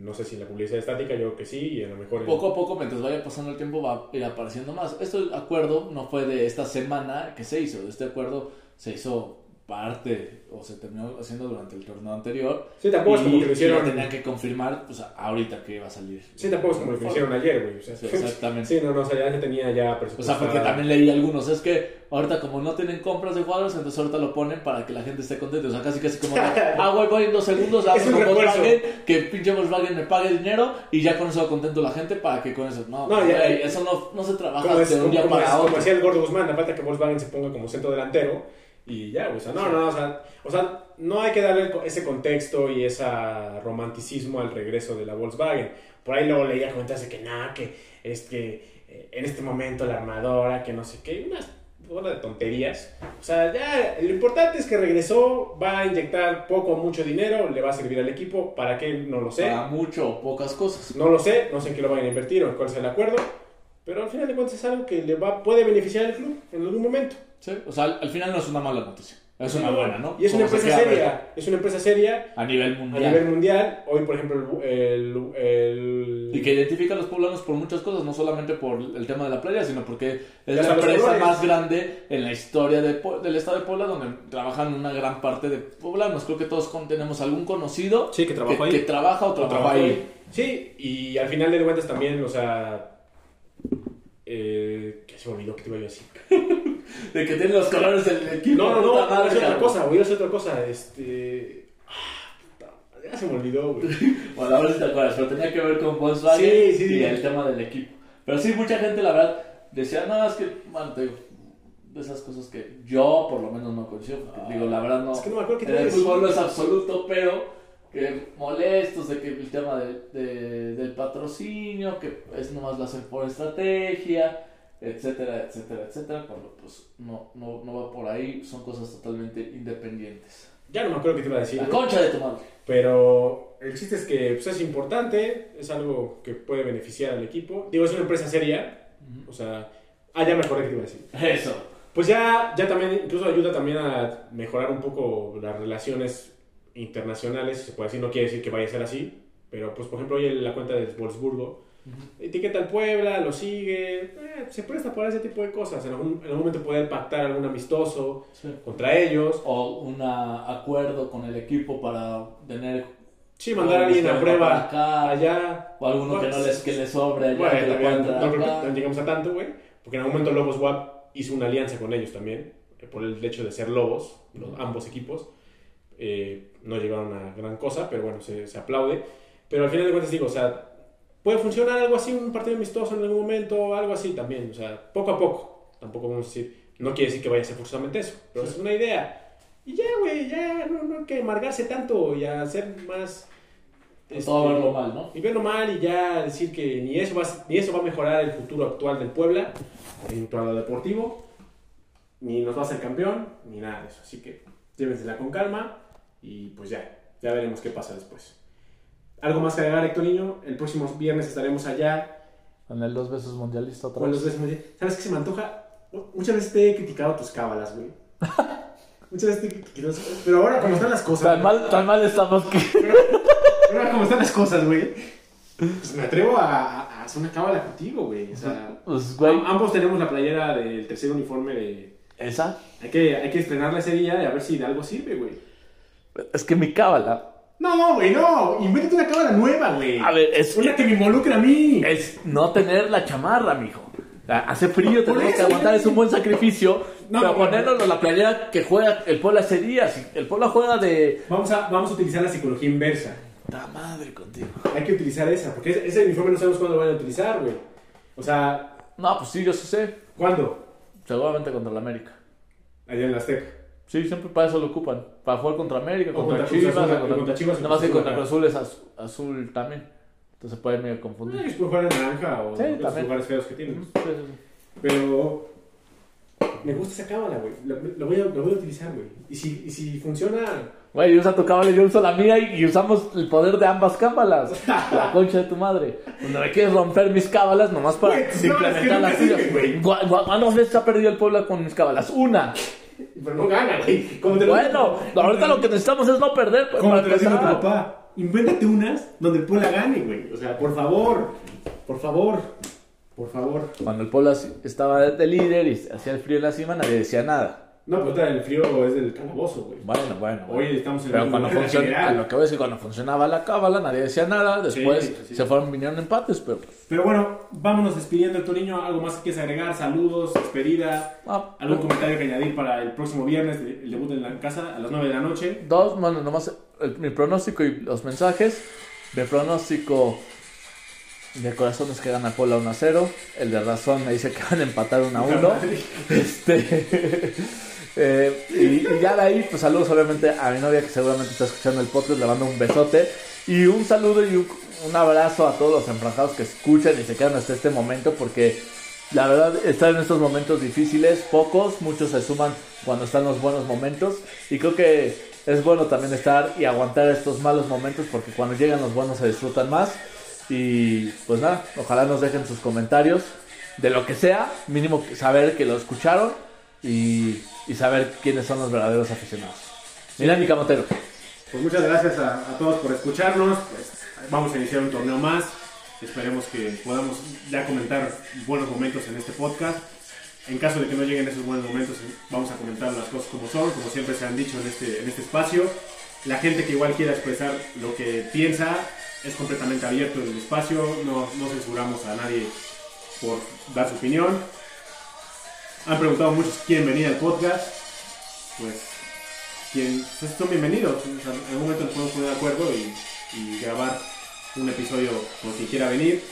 no sé si en la publicidad estática, yo creo que sí, y a lo mejor en- Poco a poco, mientras vaya pasando el tiempo, va a ir apareciendo más. Este acuerdo no fue de esta semana que se hizo. Este acuerdo se hizo parte o se terminó haciendo durante el torneo anterior. Sí, tampoco es como que lo y hicieron... tenían que confirmar pues, ahorita que iba a salir. Sí, tampoco es como lo que hicieron ayer, güey. O sea, Sí, exactamente. Sí, no, no, o sea, ya tenía ya O sea, porque también leí algunos, es que ahorita como no tienen compras de jugadores, entonces ahorita lo ponen para que la gente esté contenta. O sea, casi casi como, ah, güey, voy en dos segundos, la. Volkswagen, que pinche Volkswagen me pague dinero y ya con eso va contento la gente para que con eso, no, No, ya- güey, eso no, no se trabaja de un día para es- como otro. decía el gordo Guzmán, la falta que Volkswagen se ponga como centro delantero y ya, o sea, no, no, o sea, o sea, no hay que darle ese contexto y ese romanticismo al regreso de la Volkswagen. Por ahí luego leía comentarios de que nada, que es que eh, en este momento la armadora, que no sé qué, unas bola de tonterías. O sea, ya, lo importante es que regresó, va a inyectar poco o mucho dinero, le va a servir al equipo, ¿para qué? No lo sé. Para mucho o pocas cosas. No lo sé, no sé en qué lo vayan a invertir o en cuál sea el acuerdo, pero al final de cuentas es algo que le va, puede beneficiar al club en algún momento. Sí, O sea, al, al final no es una mala noticia, es una buena, ¿no? Y es una se empresa ver. seria, es una empresa seria A nivel a mundial. nivel mundial. Hoy, por ejemplo, el... el, Y que identifica a los poblanos por muchas cosas, no solamente por el tema de la playa, sino porque es la empresa más grande en la historia de del estado de Puebla, donde trabajan una gran parte de poblanos. Creo que todos tenemos algún conocido Sí, que trabajó ahí. que trabaja o o trabaja ahí. Sí, y al final de cuentas también, o sea... Eh, que se me olvidó que te iba a decir. De que tiene los colores del equipo. No, no, no, es otra cosa, güey, es otra cosa. Este... ah, Ya se me olvidó, güey. Bueno, a ver si te acuerdas, pero tenía que ver con Volkswagen Sí, sí, y sí. el tema del equipo. Pero sí, mucha gente, la verdad, decía, no, es que, bueno, te digo, de esas cosas que yo por lo menos no coincido, porque digo, la verdad no. Es que no me acuerdo qué te el fútbol no es absoluto, pero que molestos de que el tema de, de- del patrocinio, que es nomás lo hacen por estrategia, etcétera, etcétera, etcétera, cuando pues no, no, no va por ahí, son cosas totalmente independientes. Ya no me acuerdo qué te iba a decir. La güey. concha de tu madre. Pero el chiste es que pues, es importante, es algo que puede beneficiar al equipo. Digo, es una empresa seria, o sea... Ah, ya me acordé que te iba a decir. Eso. Pues ya, ya también, incluso ayuda también a mejorar un poco las relaciones internacionales, si se puede decir, no quiere decir que vaya a ser así, pero pues por ejemplo hoy en la cuenta de Wolfsburgo, etiqueta al Puebla, lo sigue, eh, se presta para ese tipo de cosas, en algún, en algún momento poder pactar algún amistoso Sí. contra ellos, o un acuerdo con el equipo para tener sí, mandar a alguien a prueba acá. allá, o alguno que no Bueno, les que les sobre allá, Bueno, no creo que no llegamos a tanto, güey. Porque en algún momento Lobos WAP hizo una alianza con ellos también, eh, por el hecho de ser Lobos, los, ambos equipos. Eh, no llegaron a gran cosa, pero bueno, se, se aplaude. Pero al final de cuentas digo, o sea, puede funcionar algo así, un partido amistoso en algún momento, algo así también, o sea, poco a poco. Tampoco vamos a decir, no quiere decir que vaya a ser forzosamente eso, pero es una idea. Y ya, güey, ya no, no hay que amargarse tanto y hacer más... Pues todo este, verlo mal, ¿no? y verlo mal y ya decir que ni eso va, ni eso va a mejorar el futuro actual del Puebla en cuanto a deportivo, ni nos va a hacer campeón, ni nada de eso. Así que llévensela con calma y pues ya, ya veremos qué pasa después. Algo más que agregar, Héctor Niño. El próximo viernes estaremos allá. En el dos veces mundialista otra con vez. los veces muy- ¿Sabes qué se me antoja? Muchas veces te he criticado tus cábalas, güey. Muchas veces te he criticado. Pero ahora, como están las cosas. Tan mal, tan mal estamos que. Ahora, como están las cosas, güey. Pues me atrevo a, a hacer una cábala contigo, güey. O sea, Pues, güey. am- ambos tenemos la playera del tercer uniforme de. Esa. Hay que, hay que estrenarla ese día y a ver si de algo sirve, güey. Es que mi cábala. No, güey, no. Invéntate una cábala nueva, güey. A ver, es. Una que me involucre a mí. Es no tener la chamarra, mijo. Hace frío, tenemos que aguantar, es un buen sacrificio. No, pero ponernos la playera que juega el Puebla ese día. Si el Puebla juega de. Vamos a, vamos a utilizar la psicología inversa. ¡Ta madre contigo! Hay que utilizar esa, porque ese, ese uniforme no sabemos cuándo lo van a utilizar, güey. O sea, No, pues sí, yo sí sé. ¿Cuándo? Seguramente contra la América. Allá en la Azteca. Sí, siempre para eso lo ocupan. Para jugar contra América, contra, contra Chivas. Azul, contra, contra Chivas Nada más que contra Azul Cruz Azul es az- azul también. Entonces puede medio confundir. Eh, puede jugar en naranja o Sí, en los lugares feos que tienen. Sí, sí, sí. Pero me gusta esa cábala, güey. Lo, lo voy a, lo voy a utilizar, güey. Y si, y si funciona, Güey, usa tu cábala y yo uso la mía y, y usamos el poder de ambas cábalas. la concha de tu madre. Cuando me quieres romper mis cábalas, nomás para que implementar las nunca tuyas. sirven, güey. ¿Cu- cu- ¿Cuántas veces ha perdido el Puebla con mis cábalas? Una. Pero no gana, güey. Como te lo- Bueno, ahorita lo que necesitamos es no perder. pues, Como te lo tu papá, invéntate unas donde el Puebla gane, güey. O sea, por favor, por favor, por favor. Cuando el Puebla estaba de líder y hacía el frío en la cima, nadie decía nada. No, pero el frío es del calabozo, güey. Bueno, bueno. Hoy estamos en Pero el cuando lugar de la funciona, lo que voy a decir, cuando funcionaba la cábala, nadie decía nada. Después Sí, sí. se fueron, vinieron empates, pero. Pero bueno, vámonos despidiendo, Toniño. ¿Algo más que quieres agregar? Saludos, despedida. ah, ¿Algún comentario que añadir para el próximo viernes, el debut en la casa a las 9 de la noche? Dos, bueno, nomás el- mi pronóstico y los mensajes. Mi pronóstico de corazón es que gana Puebla 1 a 0. El de razón me dice que van a empatar 1 a 1. Este. eh, y, y ya de ahí, pues saludos obviamente a mi novia que seguramente está escuchando el podcast. Le mando un besote. Y un saludo y un, un abrazo a todos los enfranjados que escuchan y se quedan hasta este momento porque la verdad, estar en estos momentos difíciles, pocos, muchos se suman cuando están los buenos momentos. Y creo que es bueno también estar y aguantar estos malos momentos porque cuando llegan los buenos se disfrutan más. Y pues nada, ojalá nos dejen sus comentarios de lo que sea, mínimo saber que lo escucharon y, y saber quiénes son los verdaderos aficionados. Mira mi camotero. Pues muchas gracias a, a todos por escucharnos. Pues vamos a iniciar un torneo más. Esperemos que podamos ya comentar buenos momentos en este podcast. En caso de que no lleguen esos buenos momentos, vamos a comentar las cosas como son, como siempre se han dicho en este, en este espacio. La gente que igual quiera expresar lo que piensa es completamente abierto el espacio, no, no censuramos a nadie por dar su opinión. Han preguntado muchos si quieren venir al podcast. Pues quien pues, son bienvenidos. En algún momento nos podemos poner de acuerdo y, y grabar un episodio con quien quiera venir.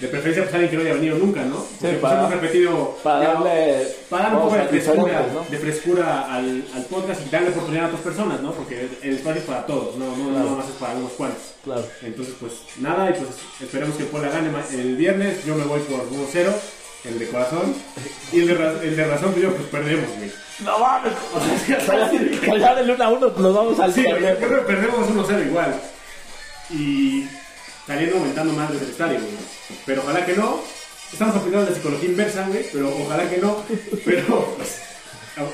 De preferencia, pues alguien que no haya venido nunca, ¿no? Porque, pues, para- hemos repetido. Para ya- darle, para dar un poco de frescura, de frescura al, al podcast y darle oportunidad a otras personas, ¿no? Porque el espacio es para todos, no, no, Claro. no más es para unos cuantos. Claro. Entonces, pues nada, y pues esperemos que Puebla gane el viernes. Yo me voy por 1-0, el de corazón. Y el de, ra- el de razón, pues yo, pues perdemos, güey. No mames, callar el 1 a 1, nos vamos al Sí, que perdemos 1-0 igual. Y saliendo aumentando más desde el estadio, güey. Pero ojalá que no. Estamos opinando de la psicología inversa, güey, pero ojalá que no. Pero pues,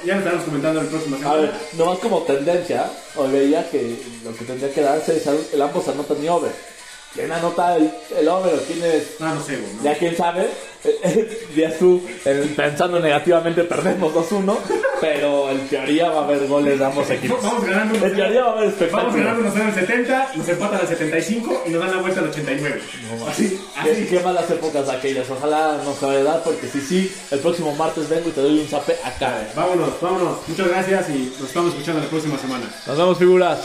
ya lo estaremos comentando el próximo A semana. ver, nomás como tendencia, hoy veía que lo que tendría que darse es el ambos anotan ni over. ¿Quién anota el, el over o quién es? Ah, no sé, güey. ¿no? Ya quién sabe, ya tú pensando negativamente perdemos 2-1, pero en teoría va a haber goles de ambos equipos. Vamos ganando 1-0. En teoría va a haber Vamos espectáculo. ganando 1-0 al 70, nos empatan al 75 y nos dan la vuelta al 89. así, así. qué malas épocas aquellas, ojalá no se vaya a dar porque si sí, el próximo martes vengo y te doy un zape acá. Vámonos, vámonos. Muchas gracias y nos estamos escuchando la próxima semana. Nos vemos figuras.